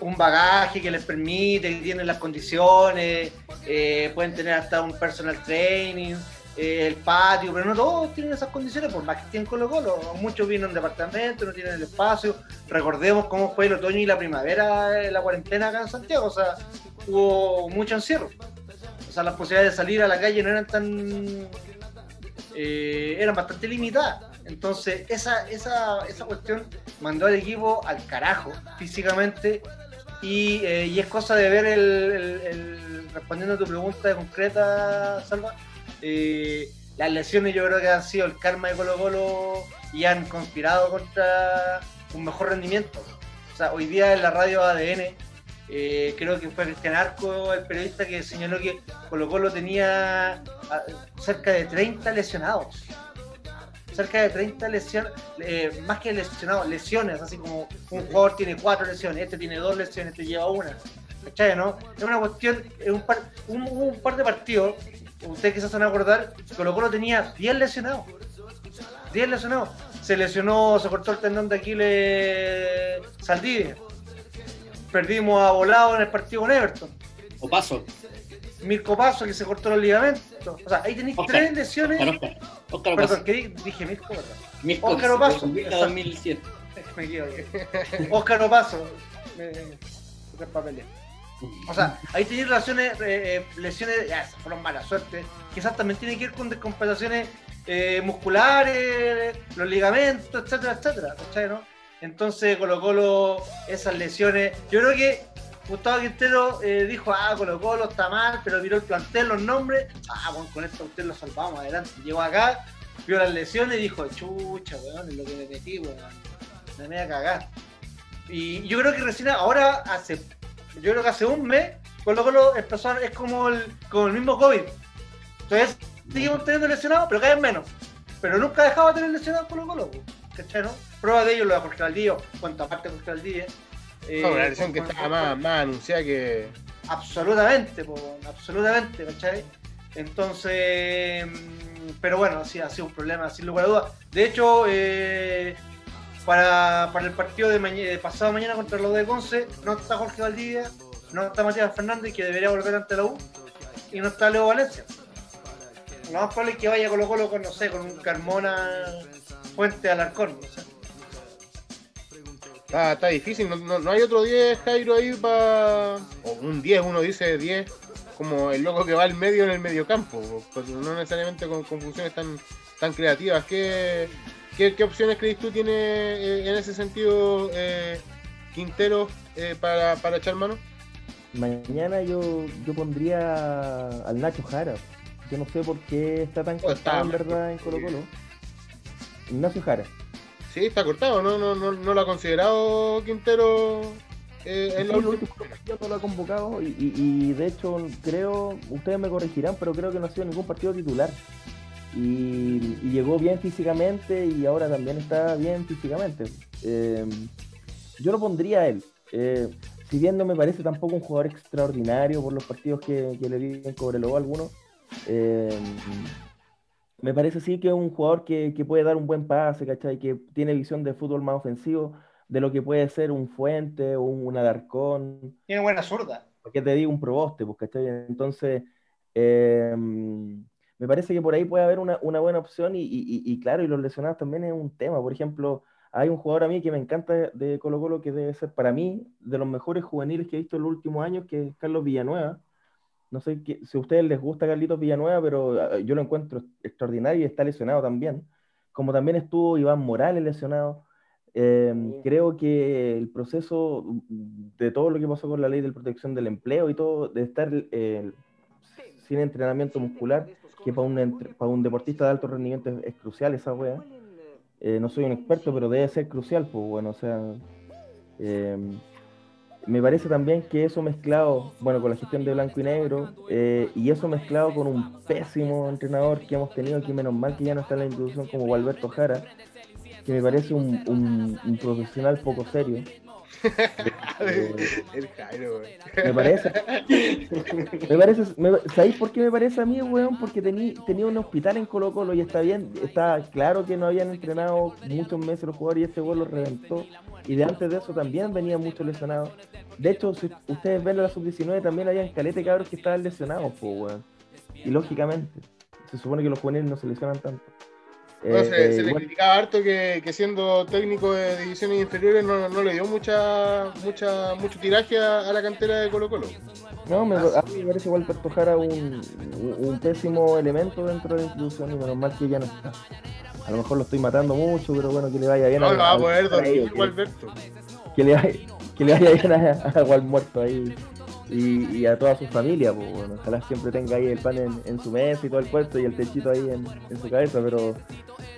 un bagaje que les permite, que tienen las condiciones, eh, pueden tener hasta un personal training, eh, el patio, pero no todos tienen esas condiciones, por más que estén Colo Colo. Muchos vienen en departamento, no tienen el espacio. Recordemos cómo fue el otoño y la primavera, eh, la cuarentena acá en Santiago. O sea, hubo mucho encierro. O sea, las posibilidades de salir a la calle no eran tan. Eh, eran bastante limitadas. Entonces, esa, esa, esa cuestión mandó al equipo al carajo físicamente. Y, eh, y es cosa de ver el, respondiendo a tu pregunta concreta, Salva. Eh, las lesiones yo creo que han sido el karma de Colo Colo y han conspirado contra un mejor rendimiento. O sea, hoy día en la radio ADN eh, creo que fue Cristian Arco, el periodista, que señaló que Colo Colo tenía ah, cerca de 30 lesionados. Cerca de 30 lesiones, eh, más que lesionados, lesiones, así como un jugador tiene cuatro lesiones, este tiene dos lesiones, este lleva una. ¿Cachai, no? Es una cuestión, es un par, un, par de partidos, ustedes quizás se van a acordar, Colo Colo tenía 10 lesionados. 10 lesionados. Se lesionó, se cortó el tendón de Aquiles Saldivia perdimos a volado en el partido con Everton. O paso. Mirko Paso que se cortó los ligamentos. O sea, ahí tenéis tres lesiones. Oscar, Perdón, ¿qué dije Mirko? Mirko Oscar Opaso. 2007. Me equivoqué. Oscar Opaso. Me, o sea, ahí tenéis lesiones, eh, eh, lesiones, ya, fueron mala suerte. Quizás también tiene que ir con descompensaciones eh, musculares, los ligamentos, etcétera, etcétera. ¿Cachai, no? Entonces Colo Colo, esas lesiones, yo creo que Gustavo Quintero eh, dijo, ah, Colo Colo está mal, pero miró el plantel, los nombres, ah, bueno, con esto usted lo salvamos, adelante. Llegó acá, vio las lesiones y dijo, chucha, weón, es lo que me metí, weón, me voy a cagar. Y yo creo que recién ahora, hace, yo creo que hace un mes, Colo Colo empezó, es como el, como el mismo COVID. Entonces, seguimos teniendo lesionados, pero cada vez menos. Pero nunca dejaba de tener lesionados Colo Colo, ¿cachai, no? Prueba de ello lo de Jorge Valdivia, cuanto aparte Jorge Valdivia. Eh, no, una lesión que estaba más, más, anunciada que. Absolutamente, po, absolutamente, ¿cachai? Entonces, mm, pero bueno, sí, ha sido un problema, sin lugar a dudas. De hecho, eh, para, para, el partido de, pasado mañana contra los de Conce, no está Jorge Valdivia, no está Matías Fernández, que debería volver ante la U, y no está Leo Valencia. Lo más probable es que vaya Colo Colo con, no sé, con un Carmona Fuente Alarcón, no sé. Está, está difícil, no, no, hay otro 10 Jairo ahí para. O un 10, uno dice 10, como el loco que va al medio en el mediocampo, pues no necesariamente con, funciones tan, tan creativas. ¿Qué, qué, opciones crees tú tiene eh, en ese sentido eh, Quintero eh, para, para echar mano? Mañana yo, yo pondría al Nacho Jara. Yo no sé por qué está tan pues cortado en verdad en Colo Colo. Ignacio Jara. Sí, está cortado, no, no, no, no lo ha considerado Quintero eh, en la última no lo ha convocado y, y, de hecho creo, ustedes me corregirán, pero creo que no ha sido ningún partido titular. y, llegó bien físicamente y ahora también está bien físicamente. Eh, yo lo pondría a él. Eh, si bien no me parece tampoco un jugador extraordinario por los partidos que, le di en Cobreloa algunos, eh, me parece sí que es un jugador que, puede dar un buen pase, ¿cachai? Que tiene visión de fútbol más ofensivo de lo que puede ser un Fuente o un, Adarcón. Tiene buena zurda. Porque te digo un Proboste, pues, ¿cachai? Entonces, me parece que por ahí puede haber una, buena opción y, claro, y los lesionados también es un tema. Por ejemplo, hay un jugador a mí que me encanta de Colo Colo que debe ser para mí de los mejores juveniles que he visto en los últimos años, que es Carlos Villanueva. No sé si a ustedes les gusta Carlitos Villanueva, pero ah, yo lo encuentro extraordinario y está lesionado también. Como también estuvo Iván Morales lesionado. Em, creo que el proceso de todo lo que pasó con la ley de protección del empleo y todo, de estar eh, sin entrenamiento muscular, que para un, para un deportista de alto rendimiento es, crucial esa wea. Eh, no soy un experto, pero debe ser crucial, pues bueno, o sea, em, me parece también que eso mezclado, bueno, con la gestión de blanco y negro, eh, y eso mezclado con un pésimo entrenador que hemos tenido aquí, menos mal que ya no está en la institución como Gualberto Jara, que me parece un, un profesional poco serio, Me parece. me parece. ¿Sabéis por qué me parece a mí, weón? Porque tenía un hospital en Colo Colo y está bien. Está claro que no habían entrenado muchos meses los jugadores y este weón lo reventó. Y de antes de eso también venían muchos lesionados. De hecho, si ustedes ven la sub-19 también había calete cabros que estaban lesionados, weón. Y lógicamente, se supone que los juveniles no se lesionan tanto. No, se, le criticaba harto que, siendo técnico de divisiones inferiores no, le dio mucha, mucha, mucho tiraje a, la cantera de Colo Colo. No, me, a mí me parece igual Pertojara un, un pésimo elemento dentro de la institución y menos mal que ya no está. A lo mejor lo estoy matando mucho, pero bueno, que le vaya bien no, a, no va a poder dormir Alberto. Que le vaya, que le vaya bien a, a, muerto ahí y, a toda su familia, pues bueno, ojalá siempre tenga ahí el pan en, su mesa y todo el puesto y el techito ahí en, en su cabeza, pero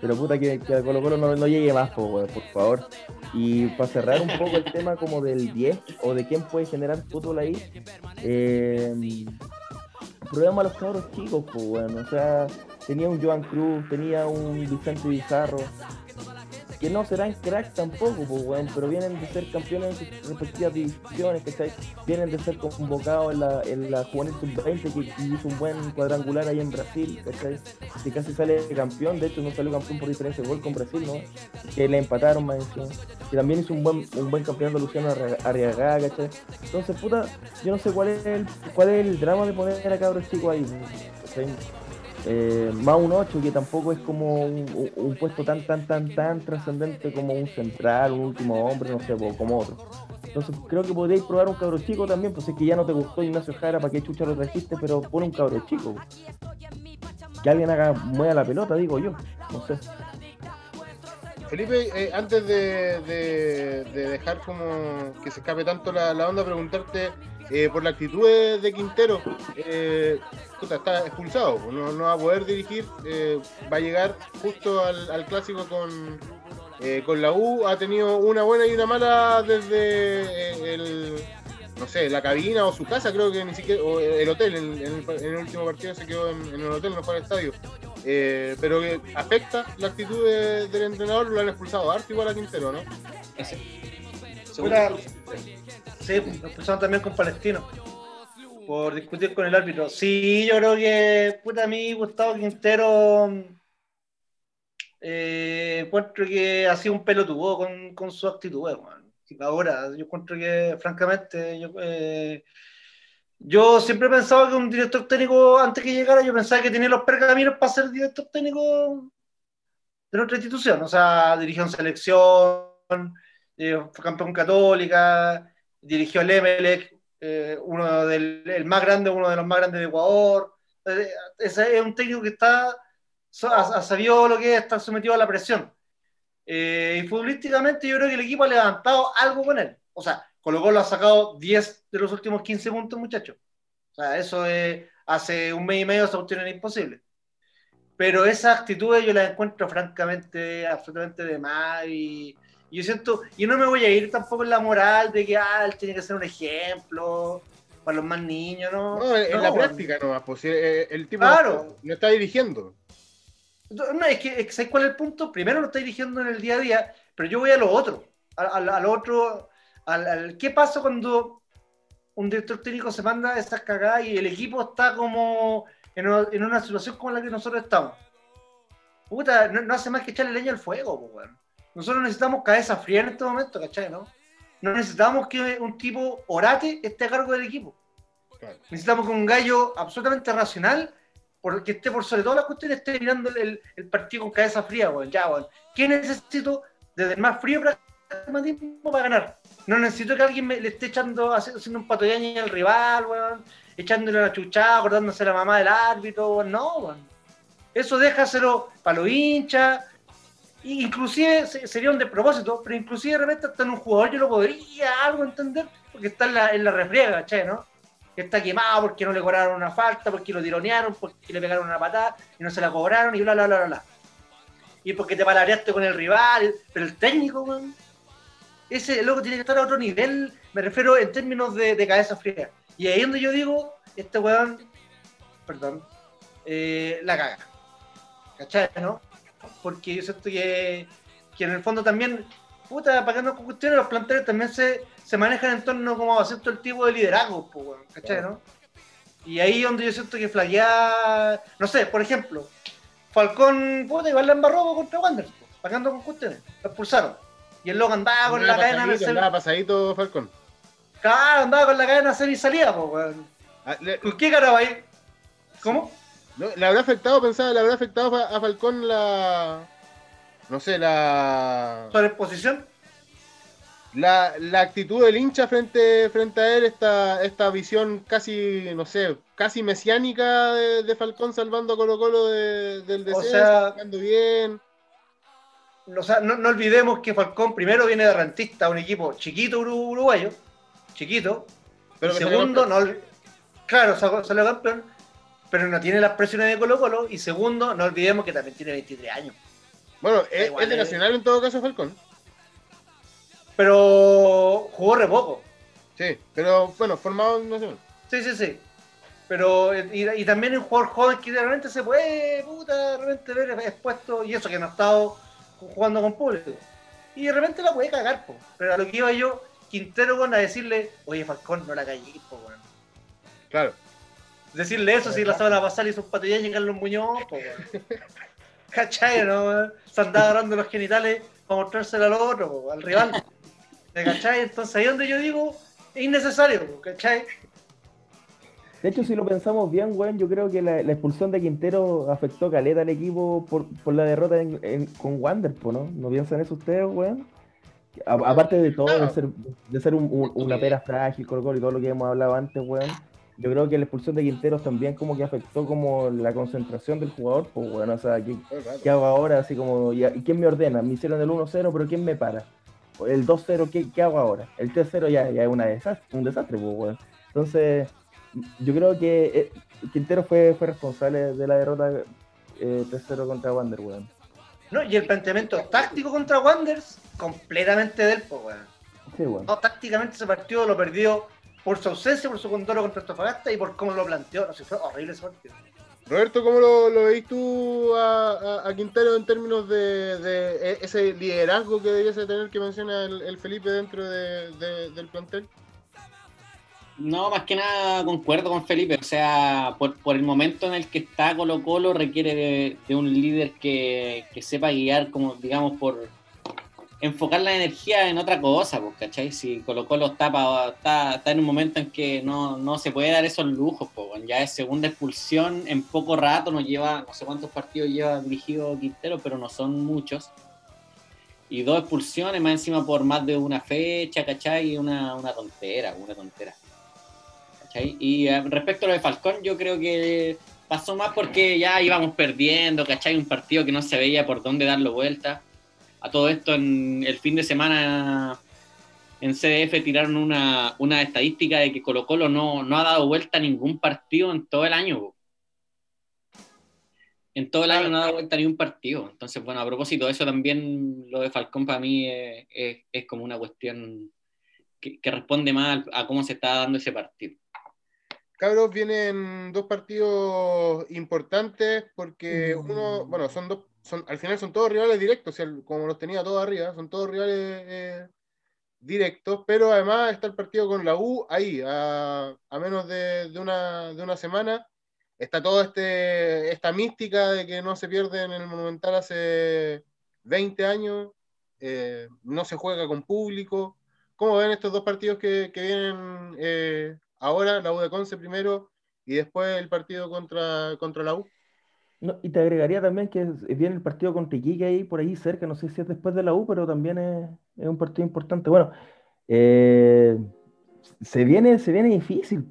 pero puta que, que a Colo Colo no, llegue más, por favor. Y para cerrar un poco el tema como del 10 o de quién puede generar fútbol ahí, eh, probemos a los cabros chicos, pues bueno, o sea, tenía un Joan Cruz, tenía un Vicente Bizarro, que no serán cracks tampoco, pues, pero vienen de ser campeones en sus respectivas divisiones, ¿cachai? Vienen de ser convocados en la, en la Juvenil Sub-20, que hizo un buen cuadrangular ahí en Brasil, ¿cachai? Que casi sale campeón, de hecho no salió campeón por diferencia de gol con Brasil, ¿no? Que le empataron más encima. Que también hizo un buen, un buen campeonato Luciano Arriaga, ¿cachai? Entonces, puta, yo no sé cuál es el, cuál es el drama de poner a cabros chicos ahí, ¿cachai? Eh, más un 8 que tampoco es como un, puesto tan tan tan tan trascendente como un central, un último hombre, no sé, como otro. Entonces creo que podríais probar un cabro chico también, pues es que ya no te gustó Ignacio Jara, para qué chucha lo trajiste, pero pone un cabro chico. Que alguien haga mueva la pelota, digo yo, no sé. Felipe, eh, antes de, dejar como que se escape tanto la onda, preguntarte eh, por la actitud de, Quintero, eh, está expulsado, pues, no, va a poder dirigir, eh, va a llegar justo al, clásico con, con la U, ha tenido una buena y una mala desde el, no sé, la cabina o su casa, creo que ni siquiera, o el hotel, en, el, último partido se quedó en, el hotel, no fue al estadio, pero que afecta la actitud del entrenador, lo han expulsado harto igual a Quintero, ¿no? Sí, empezamos también con Palestino. Por discutir con el árbitro. Sí, yo creo que, puta, a mí Gustavo Quintero eh, encuentro que ha sido un pelotudo con, con su actitud, Ahora, yo encuentro que, francamente, yo, eh, yo siempre he pensado que un director técnico, antes que llegara, yo pensaba que tenía los pergaminos para ser director técnico de nuestra institución. O sea, dirigió en selección, eh, fue campeón católica, dirigió el Emelec, eh, uno del el más grande, uno de los más grandes de Ecuador. Eh, ese es un técnico que está ha, sabido lo que es estar sometido a la presión. Eh, y futbolísticamente yo creo que el equipo ha levantado algo con él. O sea, Colo Colo ha sacado 10 de los últimos 15 puntos, muchachos. O sea, eso es, hace un mes y medio cuestión era imposible. Pero esas actitudes yo las encuentro francamente, absolutamente de más y yo siento, y no me voy a ir tampoco en la moral de que ah, él tiene que ser un ejemplo para los más niños, ¿no? No, en la práctica nomás, pues eh, el tipo no, está dirigiendo. No, es que, es ¿sabes cuál es el punto? Primero lo estáis dirigiendo en el día a día, pero yo voy a lo otro. Al, al, otro, al, ¿qué pasa cuando un director técnico se manda esas cagadas y el equipo está como en una, en una situación como la que nosotros estamos? Puta, no, hace más que echarle leña al fuego, pues, weón. Nosotros necesitamos cabeza fría en este momento, ¿cachai? ¿no? No necesitamos que un tipo orate esté a cargo del equipo. Necesitamos que un gallo absolutamente racional, porque esté por sobre todas las cuestiones, esté mirando el, el partido con cabeza fría, weón. Ya, weón. ¿Qué necesito desde el más frío pragmatismo para ganar? No necesito que alguien me, le esté echando, haciendo un patoyaño al rival, weón. Echándole una chuchada, acordándose la mamá del árbitro, weón. No, weón. Eso déjaselo para los hinchas, inclusive sería un despropósito, pero inclusive de repente hasta en un jugador yo lo podría algo entender, porque está en la, en la refriega, che, ¿no? Que está quemado porque no le cobraron una falta, porque lo tironearon, porque le pegaron una patada y no se la cobraron y bla, bla, bla, bla. Y porque te palabreaste con el rival, pero el técnico, man, ese loco tiene que estar a otro nivel, me refiero en términos de, de cabeza fría. Y ahí es donde yo digo, este weón, perdón, eh, la caga. ¿Cachai, no? Porque yo siento que, que en el fondo también, puta, pagando con cuestiones, los planteles también se, se manejan en torno como a todo el tipo de liderazgo, pues, ¿cachai, no? Y ahí donde yo siento que flaquea, no sé, por ejemplo, Falcón, puta, igual la embarró contra Wanderers, pagando con cuestiones, lo expulsaron. Y el loco andaba con la cadena de Andaba pasadito Falcón. Claro, andaba con la cadena hacer y salía, pues, weón. Ah, ¿Con qué cara va ahí? ¿Cómo? ¿Le habrá afectado, pensaba, le habrá afectado a Falcón la. No sé, la. ¿Sobreposición? La, la actitud del hincha frente, frente a él, esta, esta visión casi, no sé, casi mesiánica de, Falcón salvando a Colo Colo del deseo, o sea, bien. O sea, no, no, olvidemos que Falcón primero viene de rentista, un equipo chiquito uruguayo, chiquito. Pero segundo, no, claro, salió campeón pero no tiene las presiones de Colo Colo. Y segundo, no olvidemos que también tiene 23 años. Bueno, es, de Nacional en todo caso Falcón. Pero jugó re poco. Sí, pero bueno, formado en Nacional. Sí, sí, sí. Pero, y, también un jugador joven que realmente se puede, puta, de repente ver expuesto, y eso que no ha estado jugando con público. Y de repente la puede cagar, po. Pero a lo que iba yo, Quintero, bueno, a decirle, oye, Falcón, no la callé, po, bueno. Claro. Decirle eso si la semana pasada hizo un patillán y Carlos Muñoz, pues, ¿Cachai, no? Se andaba agarrando los genitales para mostrárselo al otro, al rival. ¿Cachai? Entonces ahí donde yo digo, es innecesario, ¿cachai? De hecho, si lo pensamos bien, weón, yo creo que la, expulsión de Quintero afectó caleta al equipo por, por la derrota con Wander, ¿no? ¿No piensan eso ustedes, weón? aparte de todo, de ser, de ser una pera frágil, Colo y todo lo que hemos hablado antes, weón yo creo que la expulsión de Quinteros también como que afectó como la concentración del jugador, pues bueno, o sea, ¿qué, hago ahora? Así como, ¿y quién me ordena? Me hicieron el 1-0, pero ¿quién me para? El 2-0, ¿qué, ¿qué, hago ahora? El 3-0 ya, ya es una desastre, un desastre, pues bueno. Entonces, yo creo que eh, Quintero fue, fue responsable de la derrota eh, 3-0 contra Wander, weón. No, y el planteamiento táctico contra Wanders, completamente del, pues weón. Sí, bueno. No, tácticamente ese partido lo perdió por su ausencia, por su condoro contra Estofagasta y por cómo lo planteó. No sé, fue horrible ese partido. Roberto, ¿cómo lo, lo veis tú a, Quintero en términos de, e, ese liderazgo que debiese tener que menciona el, Felipe dentro del plantel? No, más que nada concuerdo con Felipe. O sea, por, el momento en el que está Colo Colo requiere de, un líder que, que, sepa guiar, como digamos, por, enfocar la energía en otra cosa, pues, ¿cachai? Si Colo Colo está, está, en un momento en que no, se puede dar esos lujos, pues, ya es segunda expulsión en poco rato, nos lleva, no sé cuántos partidos lleva dirigido Quintero, pero no son muchos. Y dos expulsiones más encima por más de una fecha, ¿cachai? Una, una tontera, una tontera. Y eh, respecto a lo de Falcón, yo creo que pasó más porque ya íbamos perdiendo, ¿cachai? Un partido que no se veía por dónde darlo vuelta a todo esto, en el fin de semana en CDF tiraron una, estadística de que Colo Colo no, ha dado vuelta a ningún partido en todo el año. En todo el año no ha dado vuelta a ningún partido. Entonces, bueno, a propósito de eso también lo de Falcón para mí es, como una cuestión que, responde más a cómo se está dando ese partido. cabros, vienen dos partidos importantes porque uno, bueno, son dos, al final son todos rivales directos, como los tenía todos arriba, son todos rivales eh, directos, pero además está el partido con la U ahí, a, menos de, una, de una semana. Está toda este, esta mística de que no se pierde en el Monumental hace 20 años, eh, no se juega con público. ¿Cómo ven estos dos partidos que, vienen eh, ahora, la U de Conce primero y después el partido contra, contra la U? Y te agregaría también que viene el partido contra Iquique ahí por ahí cerca, no sé si es después de la U, pero también es, un partido importante. Bueno, eh, se viene, se viene difícil,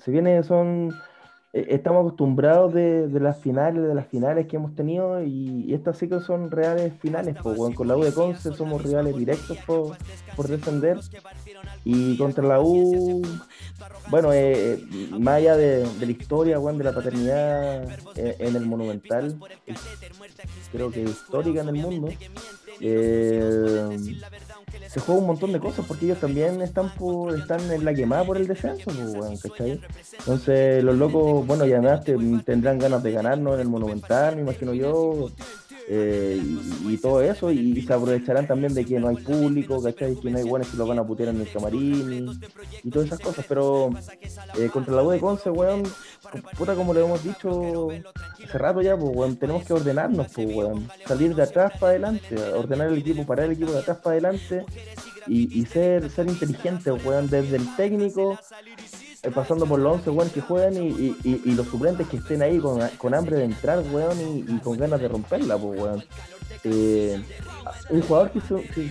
se viene, son, estamos acostumbrados de, las finales, de las finales que hemos tenido, y, estas sí que son reales finales, con la U de Conce somos rivales directos por, por defender, y contra la U bueno, eh, eh, más allá de, la historia, Juan, de la paternidad eh, en el Monumental, creo que histórica en el mundo, se juega un montón de cosas porque ellos también están por, están en la quemada por el descenso, pues, ¿cachai? Entonces los locos, bueno, ya además tendrán ganas de ganarnos en el Monumental, me imagino yo, eh, y, todo eso, y, se aprovecharán también de que no hay público, ¿cachai? Que no hay buenos que lo van a putear en el camarín y, todas esas cosas, pero eh, contra la U de Conce, weón, puta como le hemos dicho hace rato ya, pues weón, tenemos que ordenarnos, pues weón, salir de atrás para adelante, ordenar el equipo, parar el equipo de atrás para adelante y, ser, ser inteligente, weón, desde el técnico eh, pasando por los 11 weón que juegan y, y, los suplentes que estén ahí con, con hambre de entrar, weón, y, con ganas de romperla, pues, weón. Eh, un jugador que se,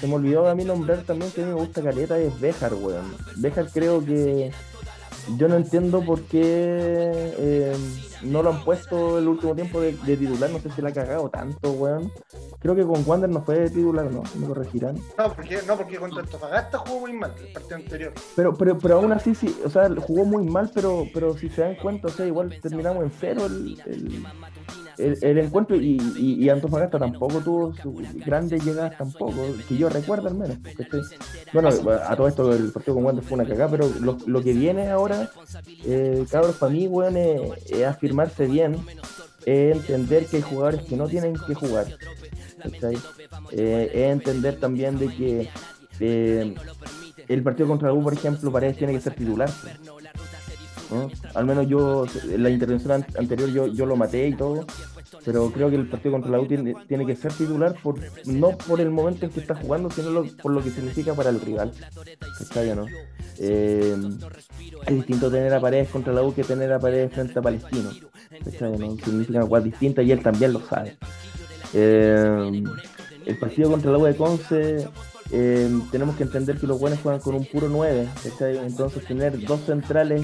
se, me olvidó a mí nombrar también que a mí me gusta caleta es Bejar, weón. Bejar creo que yo no entiendo por qué eh, no lo han puesto el último tiempo de, titular. No sé si le ha cagado tanto, weón. Creo que con Wander no fue de titular, ¿no? Me corregirán. No, porque, no, porque contra Antofagasta jugó muy mal el partido anterior. Pero, pero, pero aún así, sí, o sea, jugó muy mal, pero, pero si se dan cuenta, o sea, igual terminamos en cero el, el, encuentro y, y, Antofagasta tampoco tuvo grandes llegadas tampoco, que yo recuerdo al menos. Bueno, a todo esto el partido con Wander fue una cagada, pero lo, lo que viene ahora, eh, cabros, para mí, weón, es afirmarse bien, es entender que hay jugadores que no tienen que jugar. Eh, es entender también de que eh, el partido contra la U, por ejemplo, Paredes tiene que ser titular. Al menos yo, en la intervención anterior yo, yo lo maté y todo, pero creo que el partido contra la U tiene, que ser titular por, no por el momento en que está jugando, sino por lo que significa para el rival. ¿no? Eh, es distinto tener a Paredes contra la U que tener a Paredes frente a Palestino. ¿no? Significan cosas distintas y él también lo sabe. Eh, el partido contra la U de Conce eh, tenemos que entender que los buenos juegan con un puro 9, entonces tener dos centrales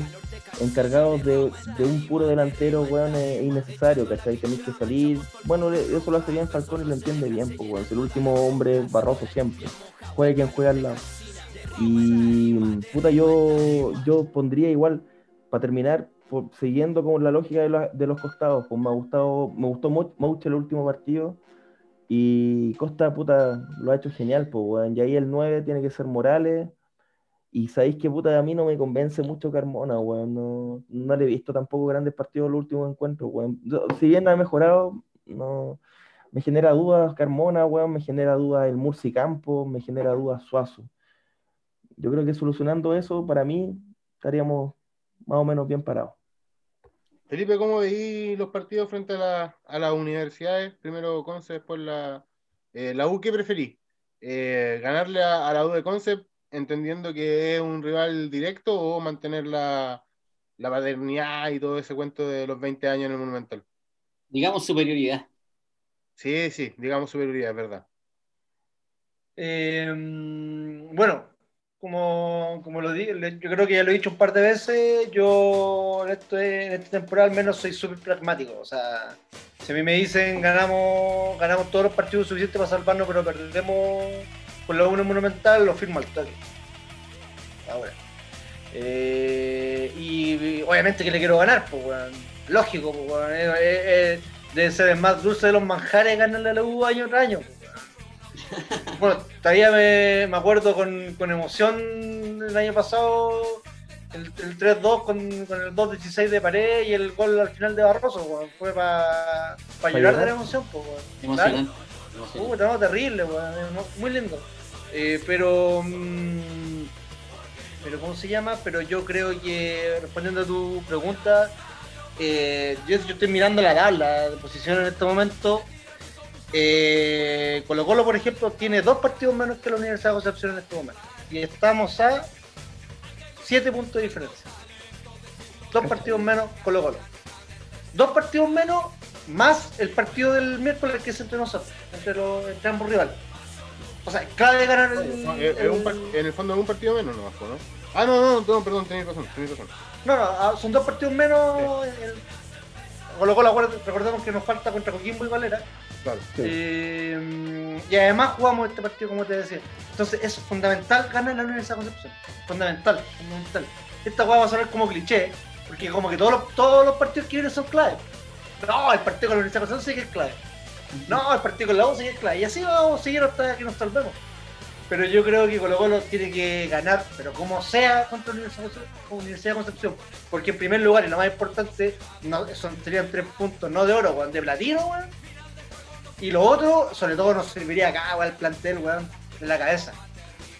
encargados de, un puro delantero, weón, es innecesario, ¿cachai? Tenéis que salir. Bueno, eso lo hace bien Falcón y lo entiende bien, pues, weón. Es el último hombre barroso siempre. Juegue quien juega al lado. Y, puta, yo, yo pondría igual, para terminar, siguiendo con la lógica de, los costados, pues me ha gustado, me gustó mucho el último partido. Y Costa, puta, lo ha hecho genial, pues, weón. Y ahí el 9 tiene que ser Morales y sabéis que puta, a mí no me convence mucho Carmona, weón. No, no le he visto tampoco grandes partidos los últimos encuentros, weón. Si bien ha mejorado, no. Me genera dudas Carmona, weón. Me genera dudas el Murci Campo, me genera dudas Suazo. Yo creo que solucionando eso, para mí, estaríamos más o menos bien parados. Felipe, ¿cómo veis los partidos frente a, las universidades? Primero Conce, después la, eh, la U, ¿qué preferís? Eh, ¿Ganarle a, a, la U de Conce entendiendo que es un rival directo o mantener la, la paternidad y todo ese cuento de los 20 años en el Monumental? Digamos superioridad. Sí, sí, digamos superioridad, es verdad. Em, bueno, como, como lo digo, yo creo que ya lo he dicho un par de veces, yo en, este, en esta temporada al menos soy súper pragmático. O sea, si a mí me dicen ganamos, ganamos todos los partidos suficientes para salvarnos, pero perdemos por lo uno monumental lo firmo al toque. Ahora. Eh, y, obviamente que le quiero ganar, pues, lógico, pues, debe ser el más dulce de los manjares ganarle a la U año tras año. bueno, todavía me, acuerdo con, emoción el año pasado el, el 3-2 con, con el 2-16 de pared y el gol al final de Barroso, weón. Fue para llorar llorar? de la emoción, pues, no, terrible, weón. Muy lindo. Eh, pero. mm, pero, ¿cómo se llama? Pero yo creo que, respondiendo a tu pregunta, eh, yo, yo estoy mirando la tabla de posición en este momento. Eh, Colo Colo, por ejemplo, tiene dos partidos menos que la Universidad de Concepción en este momento. Y estamos a 7 puntos de diferencia. Dos partidos menos Colo Colo. Dos partidos menos más el partido del miércoles que es entre nosotros, entre, los, entre ambos rivales. O sea, clave ganar el, No, un par- el- en el fondo es un partido menos, no, ¿no? Ah, no, no, no, perdón, tenéis razón, tenéis razón. No, no, ah, son dos partidos menos. el- Colo Colo, acuérdate- recordemos que nos falta contra Coquimbo y Valera. Claro. Sí. Eh, y además jugamos este partido, como te decía. Entonces es fundamental ganar la Universidad de Concepción. Fundamental, fundamental. Esta hueá va a sonar como cliché, porque como que todos los, todos los partidos que vienen son clave. No, el partido con la Universidad de Concepción sí que es clave. No, el partido con la U sí que es clave. Y así vamos a seguir hasta que nos salvemos. Pero yo creo que Colo Colo tiene que ganar, pero como sea, contra la Universidad de Concepción. Porque en primer lugar, y lo más importante, no, son, serían tres puntos, no de oro, weón, de platino, weón. Y lo otro, sobre todo, nos serviría acá, weón, el plantel, weón, en la cabeza.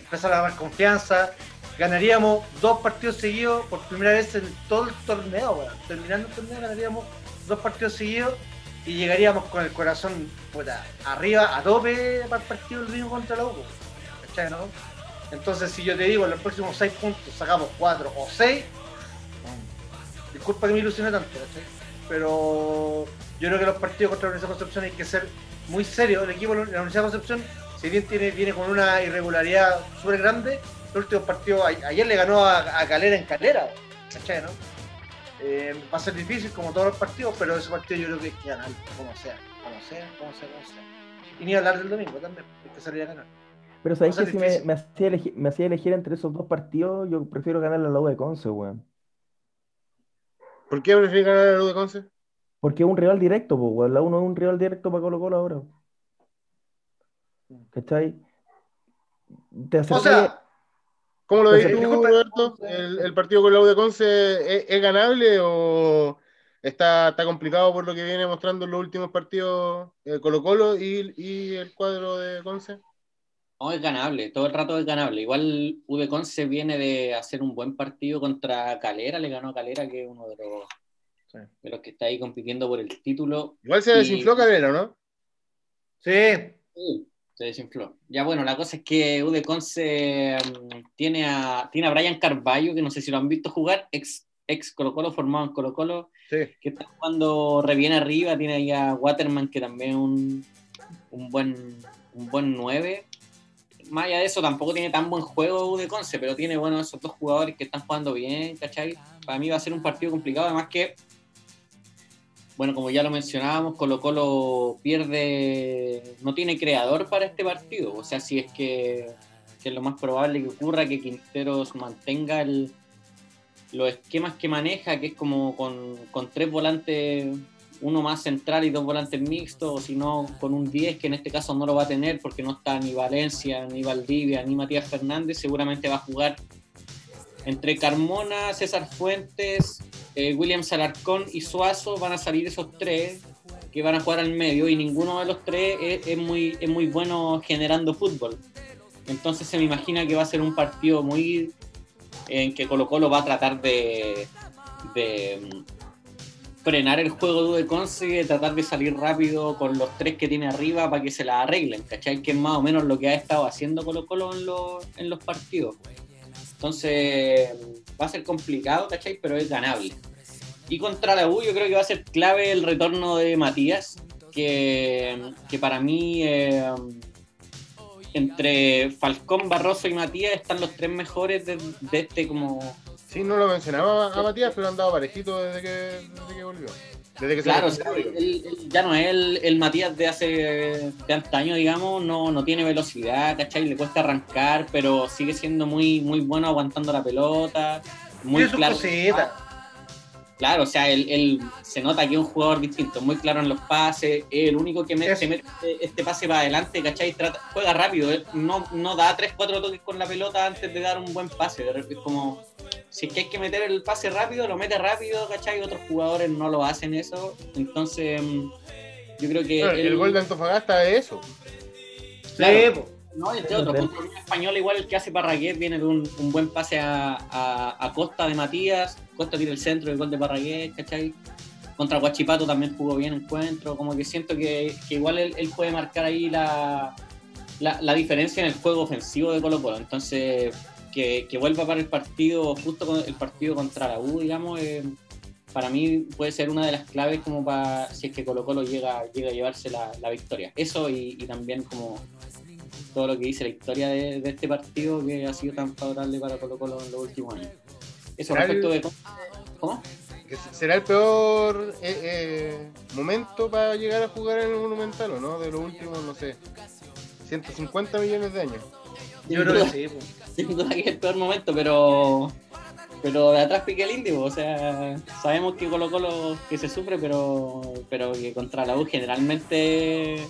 Empezar a dar confianza. Ganaríamos dos partidos seguidos por primera vez en todo el torneo, weón. Terminando el torneo, ganaríamos dos partidos seguidos y llegaríamos con el corazón puta, arriba, a tope para el partido del Río contra la U. ¿Cachai, no? Entonces, si yo te digo, en los próximos seis puntos sacamos cuatro o seis, disculpa que me ilusione tanto. Pero yo creo que los partidos contra la Universidad de Concepción hay que ser muy serios. El equipo de la Universidad de Concepción, si bien tiene, viene con una irregularidad súper grande, los últimos partidos, a- ayer le ganó a, a Calera en Calera, ¿cachai, no? Eh, va a ser difícil como todos los partidos, pero ese partido yo creo que hay que ganarlo, como sea, como sea, como sea, como sea. Y ni hablar del domingo también, hay que salir a ganar. Pero sabéis que si me, hacía elegir, me hacía elegir entre esos dos partidos, yo prefiero ganar la U de Conce, weón. ¿Por qué prefieres ganar a la U de Conce? Porque es un rival directo, pues, weón. La U no es un rival directo para Colo Colo ahora. ¿Cachai? Te O acercáis- sea, ¿Cómo lo Pues, ves tú, disculpa, Roberto? ¿El, el partido con la U de Conce es, es ganable o está, está complicado por lo que viene mostrando en los últimos partidos eh, Colo Colo y, y el cuadro de Conce? No, es ganable, todo el rato es ganable. Igual UD Conce viene de hacer un buen partido contra Calera, le ganó a Calera, que es uno de los, Sí. de los que está ahí compitiendo por el título. Igual se Y- desinfló Calera, ¿no? sí, Sí, se desinfló. Ya bueno, la cosa es que UD Conce mm, tiene a, tiene a Brian Carballo, que no sé si lo han visto jugar, ex, ex Colo Colo, formado en Colo Colo, Sí. que está jugando re bien arriba, tiene ahí a Waterman, que también es un, un buen un buen 9. Más allá de eso, tampoco tiene tan buen juego de Conce, pero tiene bueno esos dos jugadores que están jugando bien, ¿cachai? Para mí va a ser un partido complicado, además que, bueno, como ya lo mencionábamos, Colo Colo pierde, no tiene creador para este partido, o sea, si es que, es lo más probable que ocurra que Quinteros mantenga el, los esquemas que maneja, que es como con, con tres volantes, uno más central y dos volantes mixtos, o si no, con un 10, que en este caso no lo va a tener porque no está ni Valencia, ni Valdivia, ni Matías Fernández, seguramente va a jugar entre Carmona, César Fuentes, eh, William Salarcón y Suazo, van a salir esos tres que van a jugar al medio y ninguno de los tres es, muy, es muy bueno generando fútbol. Entonces se me imagina que va a ser un partido muy en que Colo Colo va a tratar de, de mm, frenar el juego de Conce, tratar de salir rápido con los tres que tiene arriba para que se la arreglen, ¿cachai? Que es más o menos lo que ha estado haciendo Colo Colo en los, en los partidos. Entonces va a ser complicado, ¿cachai? Pero es ganable. Y contra la U yo creo que va a ser clave el retorno de Matías, que, que para mí eh, entre Falcón, Barroso y Matías están los tres mejores de, de este como Sí, no lo mencionaba a Matías, pero han dado parejito desde que, desde que volvió. Desde que Claro, o se sea, recuperó. él- él ya no es el, el Matías de hace de antaño, digamos, no, no tiene velocidad, ¿cachai? Le cuesta arrancar, pero sigue siendo muy, muy bueno aguantando la pelota. Muy claro. Claro, o sea, él, él se nota que es un jugador distinto, muy claro en los pases, es el único que mete, mete este pase para adelante, ¿cachai? Trata- juega rápido, no, no da 3, 4 toques con la pelota antes de dar un buen pase, es como si es que hay que meter el pase rápido, lo mete rápido, ¿cachai? Otros jugadores no lo hacen eso. Entonces, mm, yo creo que. Claro, el gol de Antofagasta es eso. Claro. Sí. No, entre otros, contra el español igual el que hace Parragués viene de un, un buen pase a, a- a Costa de Matías, Costa tira el centro, el gol de Parragués, ¿cachai? Contra Guachipato también jugó bien encuentro, como que siento que, que igual él, él puede marcar ahí la, la, la diferencia en el juego ofensivo de Colo Colo, entonces que, que vuelva para el partido, justo con el partido contra la U, digamos, eh, para mí puede ser una de las claves como para si es que Colo Colo llega, llega a llevarse la, la victoria. Eso y, y también como todo lo que dice la historia de, de este partido que ha sido tan favorable para Colo Colo en los últimos años. Eso ¿Será respecto el- de... ¿Cómo? Será el peor eh, eh, momento para llegar a jugar en el Monumental, ¿o no? De los últimos, no sé, 150 millones de años. Yo creo que sí, po. Sin duda que es el peor momento, pero pero de atrás pique el indio, o sea, sabemos que Colo Colo que se sufre, pero pero que contra la U generalmente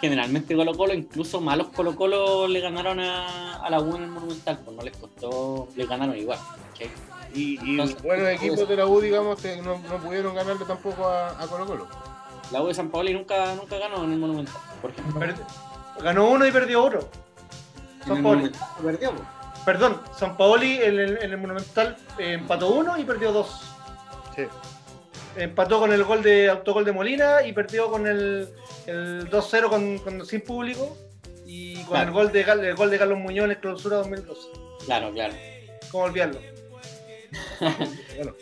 generalmente Colo Colo, incluso malos Colo Colo le ganaron a, a la U en el Monumental, pues no les costó, les ganaron igual. ¿cachai? Y, y Entonces, buenos equipos de la U, digamos, que no, no pudieron ganarle tampoco a, a Colo Colo. La U de San Paolo nunca, nunca ganó en el Monumental, por ejemplo. Ganó uno y perdió otro. San Paoli. Perdió, pues. Perdón, San Paoli en el, en el Monumental eh, empató uno y perdió dos. Sí. Empató con el gol de autogol de Molina y perdió con el, el 2-0 con, con- sin público y con Claro. el gol de Gal- el gol de Carlos Muñoz en el clausura 2012. Claro, claro. ¿Cómo olvidarlo? Bueno,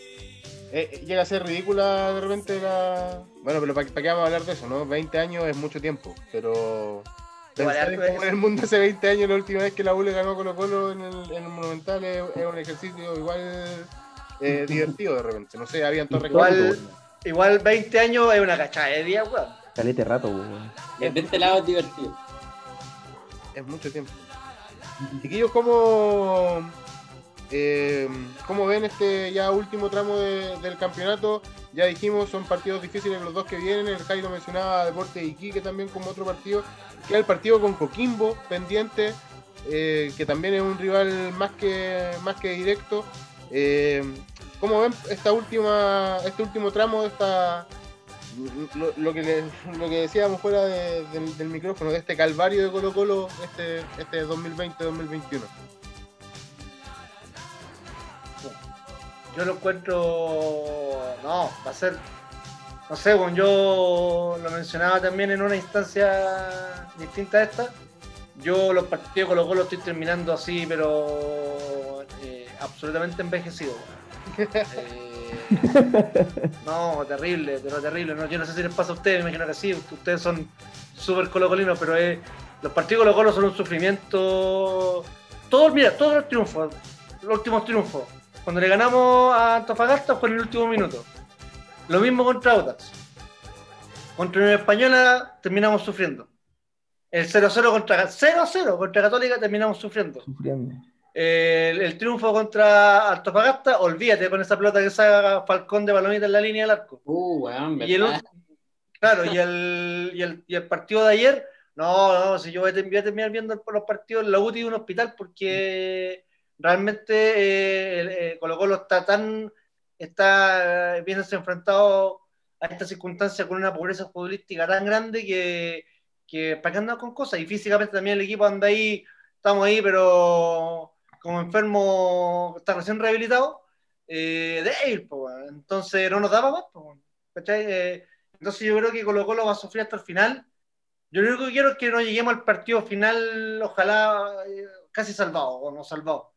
eh, eh, llega a ser ridícula de repente la. Bueno, pero ¿para qué vamos a hablar de eso, no? 20 años es mucho tiempo, pero. Igual el mundo hace 20 años, la última vez que la U le ganó Colo Colo en el, en el Monumental, es, es un ejercicio igual eh, divertido de repente. No sé, habían torres Igual- Igual 20 años es una cachada de día, weón. Calete rato, weón. De este lado es divertido. Es mucho tiempo. Chiquillos, ¿cómo, eh, ¿cómo ven este ya último tramo de- del campeonato? Ya dijimos, son partidos difíciles los dos que vienen. El Jairo mencionaba Deporte de Iquique también como otro partido. Queda el partido con Coquimbo pendiente, eh, que también es un rival más que, más que directo. Eh, ¿Cómo ven esta última, este último tramo de esta lo, que lo que decíamos fuera de- del, del micrófono, de este calvario de Colo Colo este, este 2020-2021. Yo lo encuentro. No, va a ser. No sé, bueno, yo lo mencionaba también en una instancia distinta a esta. Yo los partidos de Colo Colo estoy terminando así, pero eh, absolutamente envejecido. Eh, no, terrible, pero terrible. No, yo no sé si les pasa a ustedes, me imagino que sí. Ustedes son súper colocolinos, pero eh, los partidos de Colo Colo son un sufrimiento. Todos, mira, todos los triunfos, los últimos triunfos. Cuando le ganamos a Antofagasta fue en el último minuto. Lo mismo contra Audax. Contra Unión Española terminamos sufriendo. El 0-0 contra 0-0 contra Católica terminamos sufriendo. Sufriendo. El, el triunfo contra Antofagasta, olvídate con esa pelota que saca Falcón de balonita en la línea del arco. Uh, weón, Y el, claro, y el, y, el, y el partido de ayer, no, no, si yo voy a, terminar viendo los partidos en la UTI de un hospital porque realmente eh, eh, Colo Colo está tan, está eh, viéndose enfrentado a esta circunstancia con una pobreza futbolística tan grande que, que para qué andamos con cosas. Y físicamente también el equipo anda ahí, estamos ahí, pero como enfermo, está recién rehabilitado, eh, débil, weón. entonces no nos daba más. Eh, entonces yo creo que Colo Colo va a sufrir hasta el final. Yo lo único que quiero es que no lleguemos al partido final, ojalá casi salvado o no salvado.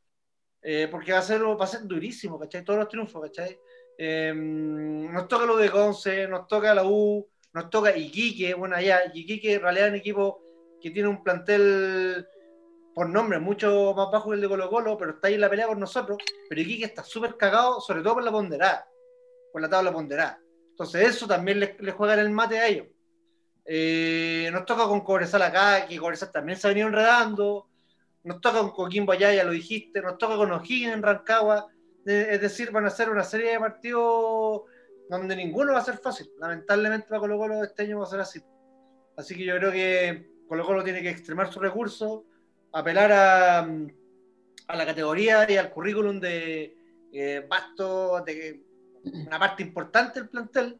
Eh, porque va a, ser, va a ser durísimo, ¿cachai? Todos los triunfos, ¿cachai? Eh, nos toca lo de Conce, nos toca la U, nos toca Iquique, bueno, allá, Iquique en realidad es un equipo que tiene un plantel por nombre mucho más bajo que el de Colo Colo, pero está ahí en la pelea con nosotros, pero Iquique está súper cagado, sobre todo por la ponderada, por la tabla ponderada. Entonces eso también le, le juega en el mate a ellos. Eh, nos toca con Cobresal acá, que Cobresal también se ha venido enredando. Nos toca con Coquimbo allá, ya lo dijiste. Nos toca con O'Higgins en Rancagua. Es decir, van a ser una serie de partidos donde ninguno va a ser fácil. Lamentablemente para Colo Colo este año va a ser así. Así que yo creo que Colo Colo tiene que extremar sus recursos, apelar a, a la categoría y al currículum de, eh, vasto, de una parte importante del plantel,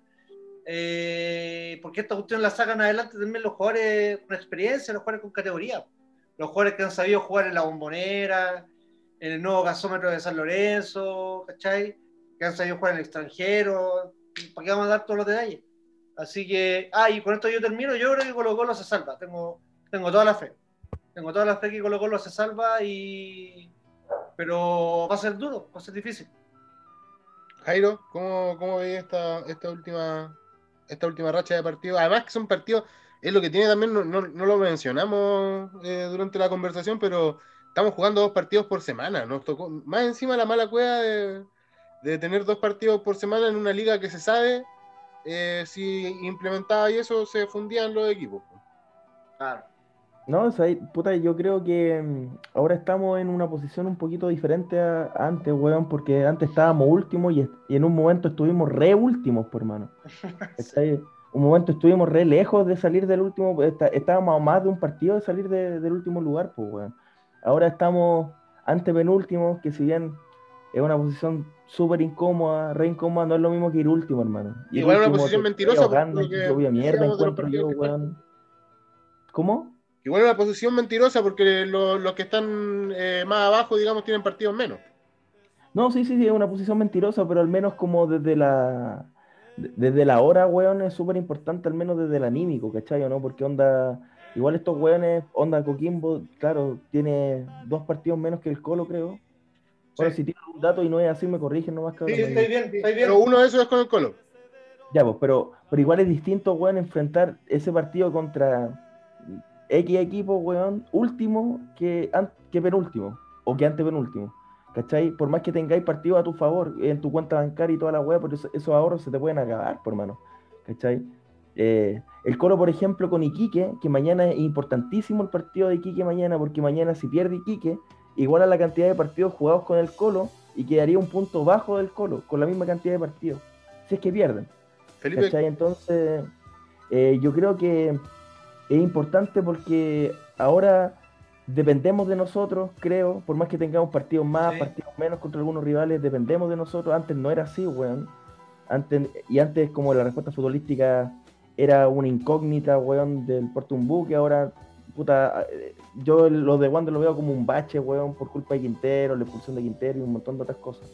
eh, porque esta cuestión la sacan adelante también los jugadores con experiencia, los jugadores con categoría, los jugadores que han sabido jugar en la bombonera, en el nuevo gasómetro de San Lorenzo, ¿cachai? Que han sabido jugar en el extranjero, ¿para qué vamos a dar todos los detalles? Así que, ah, y con esto yo termino, yo creo que Colo Colo se salva, tengo, tengo toda la fe. Tengo toda la fe que Colo Colo se salva y... Pero va a ser duro, va a ser difícil. Jairo, ¿cómo, cómo veis esta, esta última esta última racha de partidos? Además que son partidos, es lo que tiene también, no, no, no lo mencionamos eh, durante la conversación, pero estamos jugando dos partidos por semana. Nos tocó más encima la mala cueva de, de tener dos partidos por semana en una liga que se sabe eh, si implementaba y eso se fundían los equipos. Claro. No, o sea, puta, yo creo que mm, ahora estamos en una posición un poquito diferente a, antes, weón, porque antes estábamos últimos y, en un momento estuvimos re últimos, por mano. ¿Cachai? Un momento estuvimos re lejos de salir del último, está- estábamos a más de un partido de salir de- del último lugar, pues, weón. Ahora estamos antepenúltimos, que si bien es una posición súper incómoda, re incómoda, no es lo mismo que ir último, hermano. Ir Igual una último posición te- mentirosa, te ahogando por lo en tu que propia mierda, encuentro yo, weón. ¿Cómo? Igual es una posición mentirosa porque lo- los que están eh, más abajo, digamos, tienen partidos menos. No, sí, sí, sí, es una posición mentirosa, pero al menos como desde la desde la hora, weón, es súper importante, al menos desde el anímico, ¿cachai? ¿o ¿No? Porque onda, igual estos weones, onda Coquimbo, claro, tiene dos partidos menos que el Colo, creo. Ahora, Sí. si tiro un dato y no es así, me corrigen nomás, cabrón. Sí, estoy bien, estoy bien. Pero uno de esos es con el Colo. Ya, pues, pero, pero igual es distinto, weón, enfrentar ese partido contra X equipo, weón, último que, que penúltimo, o que antepenúltimo. ¿Cachai? Por más que tengáis partidos a tu favor en tu cuenta bancaria y toda la weá, pero eso- esos ahorros se te pueden acabar, por mano. ¿Cachai? Eh, el Colo, por ejemplo, con Iquique, que mañana es importantísimo el partido de Iquique mañana, porque mañana si pierde Iquique, igual a la cantidad de partidos jugados con el Colo, y quedaría un punto bajo del Colo, con la misma cantidad de partidos. Si es que pierden. Felipe, ¿Cachai? Entonces, eh, yo creo que es importante porque ahora dependemos de nosotros, creo, por más que tengamos partidos más, Sí. partidos menos contra algunos rivales, dependemos de nosotros. Antes no era así, weón. Antes, y antes como la respuesta futbolística era una incógnita, weón, del Puerto un buque, ahora, puta, eh, yo lo de Wander lo veo como un bache, weón, por culpa de Quintero, la expulsión de Quintero y un montón de otras cosas.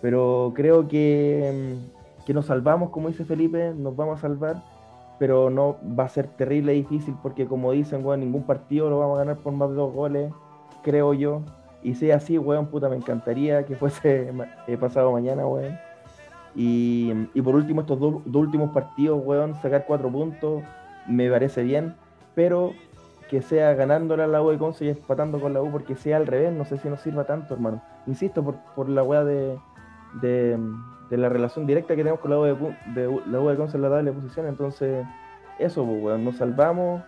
Pero creo que, mm, que nos salvamos, como dice Felipe, nos vamos a salvar, pero no va a ser terrible difícil porque como dicen, weón, ningún partido lo vamos a ganar por más de dos goles, creo yo. Y si es así, weón, puta, me encantaría que fuese eh, pasado mañana, weón. Y, y por último, estos dos, últimos partidos, weón, sacar cuatro puntos, me parece bien, pero que sea ganándole a la U de Conce y empatando con la U, porque sea al revés, no sé si nos sirva tanto, hermano. Insisto, por, por la weá de, de la relación directa que tenemos con la U de, de la U de Conce en la tabla de posición, entonces, eso, pues, weón, nos salvamos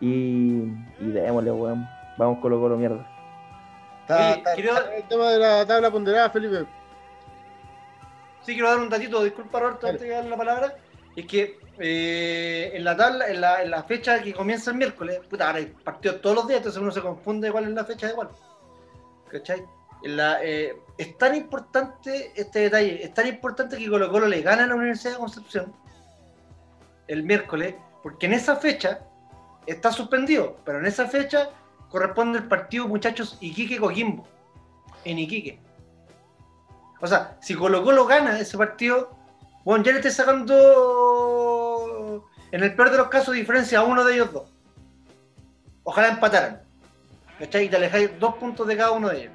y, y démosle, weón. Vamos Colo Colo mierda. está, está- quiero- está el tema de la tabla ponderada, Felipe. Sí, quiero dar un datito, disculpa Roberto, antes de darle la palabra. Es que eh, en la tabla, en la, en la fecha que comienza el miércoles, puta, ahora hay partidos todos los días, entonces uno se confunde cuál es la fecha de cuál. ¿Cachai? Eh, es tan importante este detalle, es tan importante que Colo Colo le gana a la Universidad de Concepción el miércoles, porque en esa fecha está suspendido, pero en esa fecha corresponde el partido, muchachos, Iquique-Coquimbo, en Iquique. O sea, si Colo Colo gana ese partido, bueno, ya le esté sacando, en el peor de los casos, diferencia a uno de ellos dos. Ojalá empataran. ¿Cachai? Y te alejáis dos puntos de cada uno de ellos.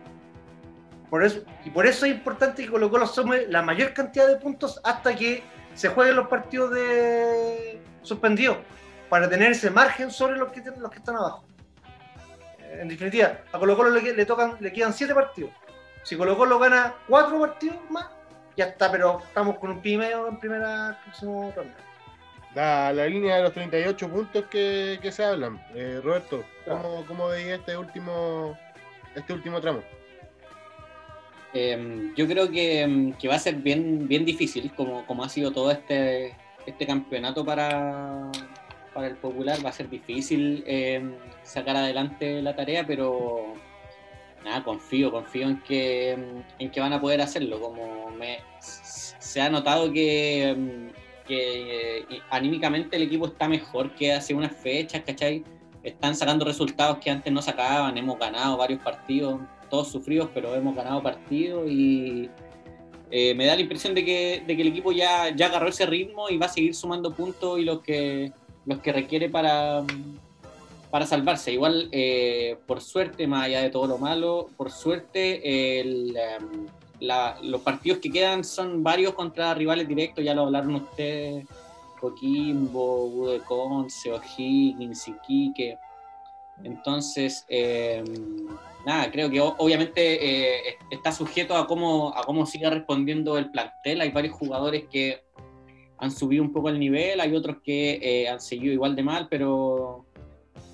Por eso, y por eso es importante que Colo Colo sume la mayor cantidad de puntos hasta que se jueguen los partidos de suspendidos, para tener ese margen sobre los que, los que están abajo. En definitiva, a Colo Colo le, le tocan, le quedan siete partidos. Si Colo Colo gana cuatro partidos más, ya está, pero estamos con un pi y medio en primera próximo ronda. La, la línea de los 38 puntos que, que se hablan. Eh, Roberto, ¿cómo, cómo veis este último, este último tramo? Eh, yo creo que, que va a ser bien, bien difícil, como, como ha sido todo este, este campeonato para, para el popular. Va a ser difícil eh, sacar adelante la tarea, pero, nada, confío, confío en que, en que van a poder hacerlo. Como me, se ha notado que, que eh, anímicamente el equipo está mejor que hace unas fechas, ¿cachai? Están sacando resultados que antes no sacaban, hemos ganado varios partidos, todos sufridos, pero hemos ganado partidos y eh, me da la impresión de que, de que el equipo ya, ya agarró ese ritmo y va a seguir sumando puntos y los que, los que requiere para, para salvarse. Igual, eh, por suerte, más allá de todo lo malo, por suerte, em, los partidos que quedan son varios contra rivales directos, ya lo hablaron ustedes, Coquimbo, Ude Conce, O'Higgins, Iquique. Entonces, em, nada, creo que obviamente eh, está sujeto a cómo, a cómo siga respondiendo el plantel. Hay varios jugadores que han subido un poco el nivel, hay otros que eh, han seguido igual de mal, pero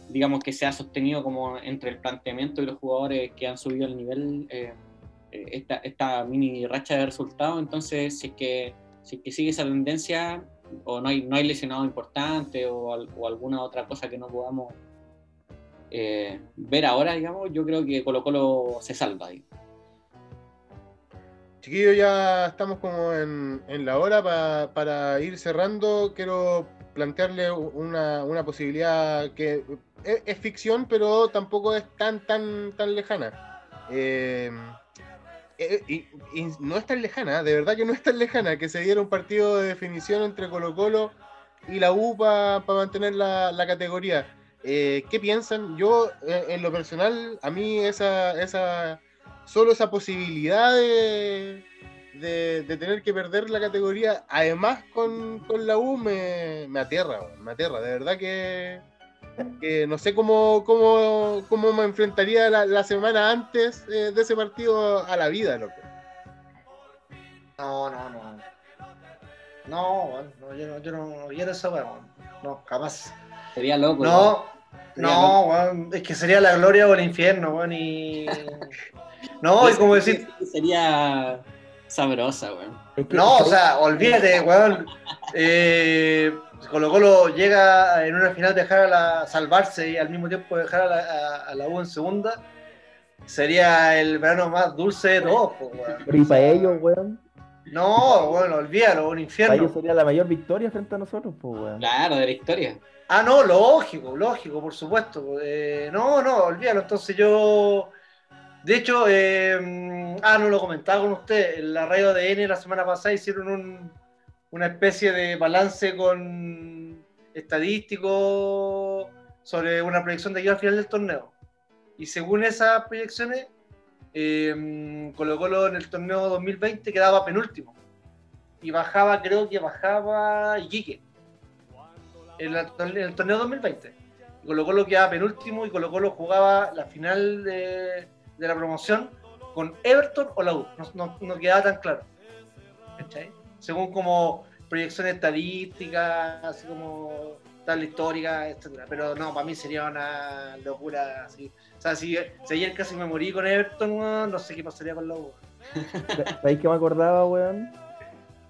digamos que se ha sostenido como entre el planteamiento y los jugadores que han subido el nivel eh, esta, esta, mini racha de resultados. Entonces, si es, que, si que sigue esa tendencia o no hay, no hay lesionado importante o alguna otra cosa que no podamos eh, ver ahora, digamos, yo creo que Colo Colo se salva ahí. Chiquillos, ya estamos como en, la hora para ir cerrando. Quiero plantearle una, posibilidad que es, ficción, pero tampoco es tan, tan, tan lejana. Eh, eh, y, no es tan lejana, de verdad que no es tan lejana, que se diera un partido de definición entre Colo Colo y la U para mantener la categoría. Eh, ¿Qué piensan? Yo, eh, en lo personal, a mí esa, esa solo esa posibilidad de, de, tener que perder la categoría, además con, la U, me, me, aterra, me aterra. De verdad que, no sé cómo, cómo, cómo me enfrentaría la, semana antes eh, de ese partido a la vida, loco. No, no, no. No, no, yo no, yo no quiero esa no, jamás. Sería loco. No, no, es que sería la gloria o el infierno, weón. Y... No, y como decir. Sería sabrosa, weón. No, o sea, olvídate, weón. Eh, Colo Colo llega en una final dejar a la salvarse y al mismo tiempo dejar a la, a, la U en segunda. Sería el verano más dulce de todos, weón. y para ellos, weón. No, bueno, olvídalo, un infierno. Para ellos sería la mayor victoria frente a nosotros, pues, weón. Claro, de la historia. Ah, no, lógico, lógico, por supuesto. Eh, no, no, olvídalo. Entonces yo, de hecho, eh, ah, no lo comentaba con usted, en la radio de N la semana pasada hicieron una especie de balance con estadístico sobre una proyección de aquí al final del torneo. Y según esas proyecciones, eh, Colo Colo en el torneo 2020 quedaba penúltimo. Y bajaba, creo que bajaba Iquique en, el torneo 2020. Colo Colo quedaba penúltimo y Colo Colo jugaba la final de, la promoción con Everton o la U. No, quedaba tan claro. Según como proyección estadística, así como tal histórica, etc. Pero no, para mí sería una locura así. O sea, si, si ayer casi me morí con Everton, no sé qué pasaría con la U. ¿Sabéis que me acordaba, weón?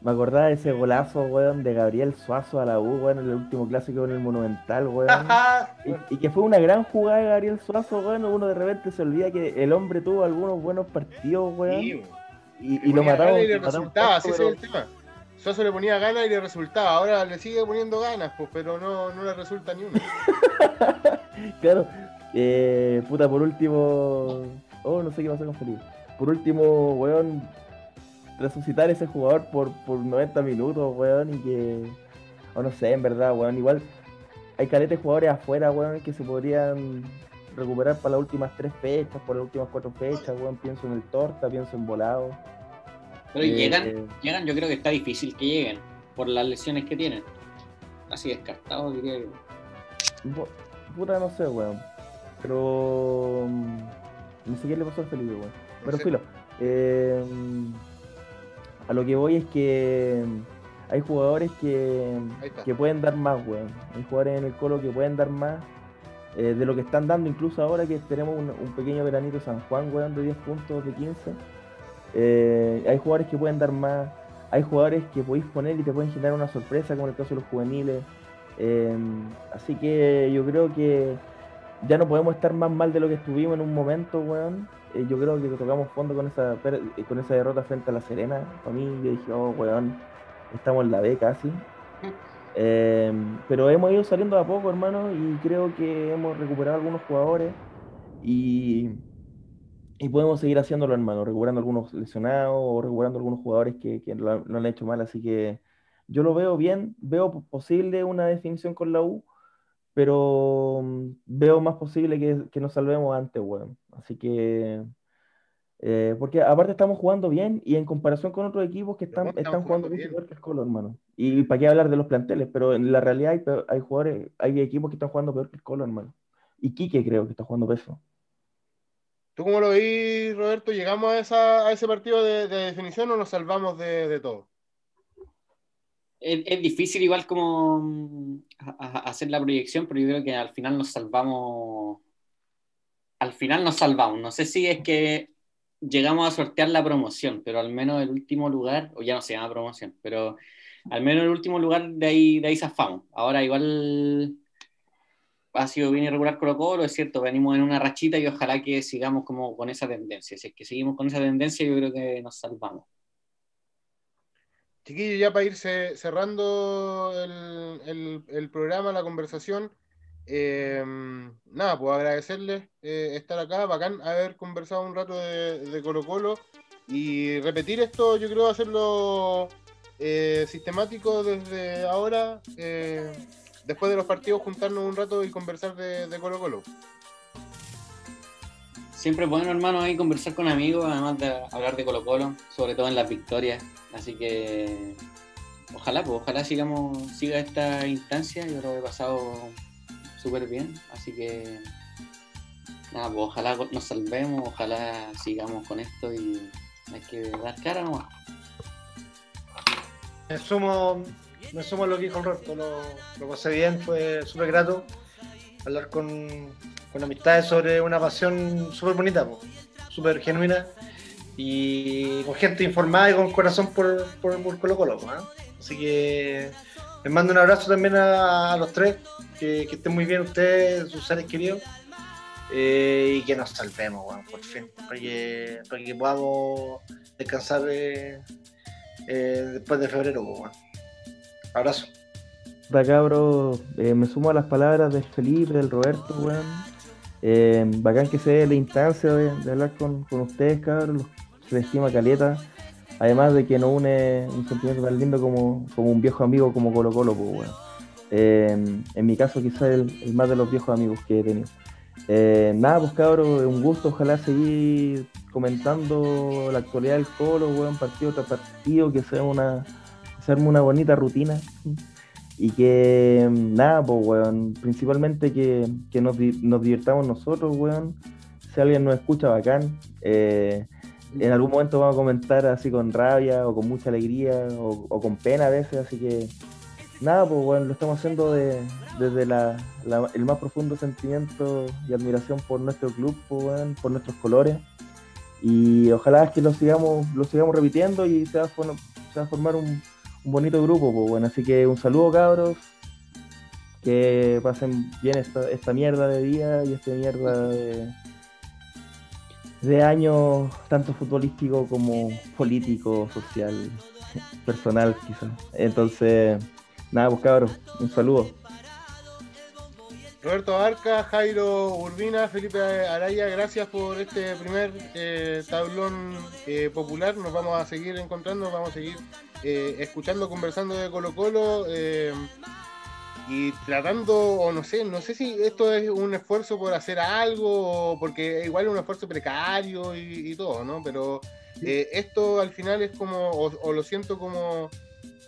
Me acordaba de ese golazo, weón, de Gabriel Suazo a la U, weón, en el último clásico en el Monumental, weón. y, que fue una gran jugada de Gabriel Suazo, weón. Uno de repente se olvida que el hombre tuvo algunos buenos partidos, weón. y, y, lo mataron. Y le resultaba, así es el tema. Suazo le ponía ganas y le resultaba. Ahora le sigue poniendo ganas, pues, pero no, no le resulta ni uno. claro. Eh, puta, por último. Oh, no sé qué pasó con Felipe. Por último, weón, resucitar ese jugador por, por 90 minutos, weón, y que. O no sé, en verdad, weón. Igual hay caretes jugadores afuera, weón, que se podrían recuperar para las últimas tres fechas, por las últimas cuatro fechas, weón. Pienso en el Torta, pienso en Volado. Pero eh, llegan, llegan, yo creo que está difícil que lleguen, por las lesiones que tienen. Así descartado, diría yo. Puta, no sé, weón. Pero. No sé qué le pasó al Felipe, weón. Pero filo. Eh, a lo que voy es que hay jugadores que, que pueden dar más, weón. Hay jugadores en el colo que pueden dar más eh, de lo que están dando, incluso ahora que tenemos un, pequeño veranito San Juan, weón, de 10 puntos, de 15. Eh, hay jugadores que pueden dar más. Hay jugadores que podéis poner y te pueden generar una sorpresa, como el caso de los juveniles. Eh, así que yo creo que ya no podemos estar más mal de lo que estuvimos en un momento, weón. Eh, yo creo que tocamos fondo con esa, con esa derrota frente a La Serena. Para mí, yo dije, oh, weón, estamos en la B casi. Em, pero hemos ido saliendo a poco, hermano, y creo que hemos recuperado algunos jugadores y, y podemos seguir haciéndolo, hermano, recuperando algunos lesionados o recuperando algunos jugadores que, que lo, han hecho mal. Así que yo lo veo bien, veo posible una definición con la U, pero mm, veo más posible que, que nos salvemos antes, weón. Así que eh, porque aparte estamos jugando bien y en comparación con otros equipos que están, están jugando bien peor que el Colo, hermano. Y para qué hablar de los planteles, pero en la realidad hay, hay jugadores, hay equipos que están jugando peor que el Colo, hermano. Y Quique creo que está jugando peso. ¿Tú cómo lo veis, Roberto? ¿Llegamos a, esa, a ese partido de, definición o nos salvamos de, todo? Es, difícil igual como mm, hacer la proyección, pero yo creo que al final nos salvamos. Al final nos salvamos. No sé si es que llegamos a sortear la promoción, pero al menos el último lugar, o ya no se llama promoción, pero al menos el último lugar de ahí, de ahí zafamos. Ahora igual ha sido bien irregular Colo Colo, es cierto, venimos en una rachita y ojalá que sigamos como con esa tendencia. Si es que seguimos con esa tendencia, yo creo que nos salvamos. Chiquillos, ya para irse cerrando el, el programa, la conversación, Em, nada, pues agradecerles eh, estar acá, bacán haber conversado un rato de, Colo Colo y repetir esto, yo creo hacerlo eh, sistemático desde ahora, eh, después de los partidos, juntarnos un rato y conversar de, Colo Colo. Siempre es bueno, hermano, ahí conversar con amigos, además de hablar de Colo Colo, sobre todo en las victorias. Así que ojalá, pues ojalá sigamos, siga esta instancia. Yo lo he pasado súper bien, así que nada, pues ojalá nos salvemos, ojalá sigamos con esto y hay que dar cara nomás. Me sumo, me sumo a lo que dijo lo pasé bien, fue súper grato hablar con, con, amistades sobre una pasión súper bonita, súper genuina y con gente informada y con corazón por, por, por Colo Colo. Así que les mando un abrazo también a, los tres, que, estén muy bien ustedes, sus seres queridos, eh, y que nos salvemos, por fin, para que, podamos descansar eh, eh, después de febrero. Bueno. Abrazo. Cabro, me sumo a las palabras de Felipe, del Roberto, weón. bacán que se dé la instancia de, hablar con, ustedes, cabros. Se les estima caleta. Además de que nos une un sentimiento tan lindo como, un viejo amigo como Colo Colo, pues, bueno. Eh, en mi caso quizás el, más de los viejos amigos que he tenido. Eh, nada, pues cabros, un gusto, ojalá seguir comentando la actualidad del Colo, weón, partido tras partido, que sea una, una bonita rutina. Y que nada, pues weón, principalmente que, nos, nos divirtamos nosotros, weón. Si alguien nos escucha, bacán. Eh, en algún momento vamos a comentar así con rabia o con mucha alegría o, con pena a veces, así que nada, pues bueno, lo estamos haciendo desde el más profundo sentimiento y admiración por nuestro club, pues, por nuestros colores y ojalá es que lo sigamos, lo sigamos repitiendo y se va a, formar un, bonito grupo, pues bueno, así que un saludo cabros, que pasen bien esta, esta mierda de día y esta mierda de de años tanto futbolístico como político, social, personal quizás. Entonces, nada, pues cabros, un saludo. Roberto Arca, Jairo Urbina, Felipe Araya, gracias por este primer eh, tablón eh, popular. Nos vamos a seguir encontrando, vamos a seguir eh, escuchando, conversando de Colo Colo y tratando, o no sé, no sé si esto es un esfuerzo por hacer algo, porque igual es un esfuerzo precario y, todo, ¿no? Pero eh, esto al final es como, o, lo siento como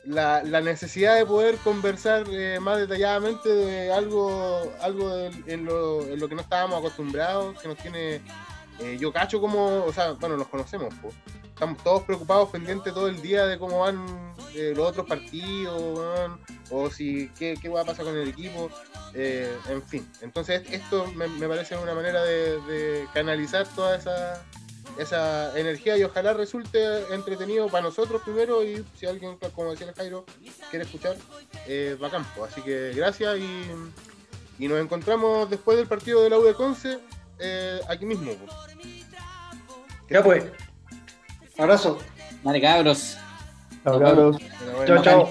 la, necesidad de poder conversar eh, más detalladamente de algo, algo en, lo, en, lo, que no estábamos acostumbrados, que nos tiene, eh, yo cacho como, o sea, bueno, nos conocemos, pues estamos todos preocupados, pendientes todo el día de cómo van eh, los otros partidos, o si qué, qué, va a pasar con el equipo, eh, en fin. Entonces esto me, parece una manera de, canalizar toda esa, esa energía y ojalá resulte entretenido para nosotros primero y si alguien, como decía el Jairo, quiere escuchar, eh, va a campo. Así que gracias y, nos encontramos después del partido de la U de Conce aquí mismo. Ya pues. Abrazo. Vale, cabros. Chao, cabros. Chao, chao.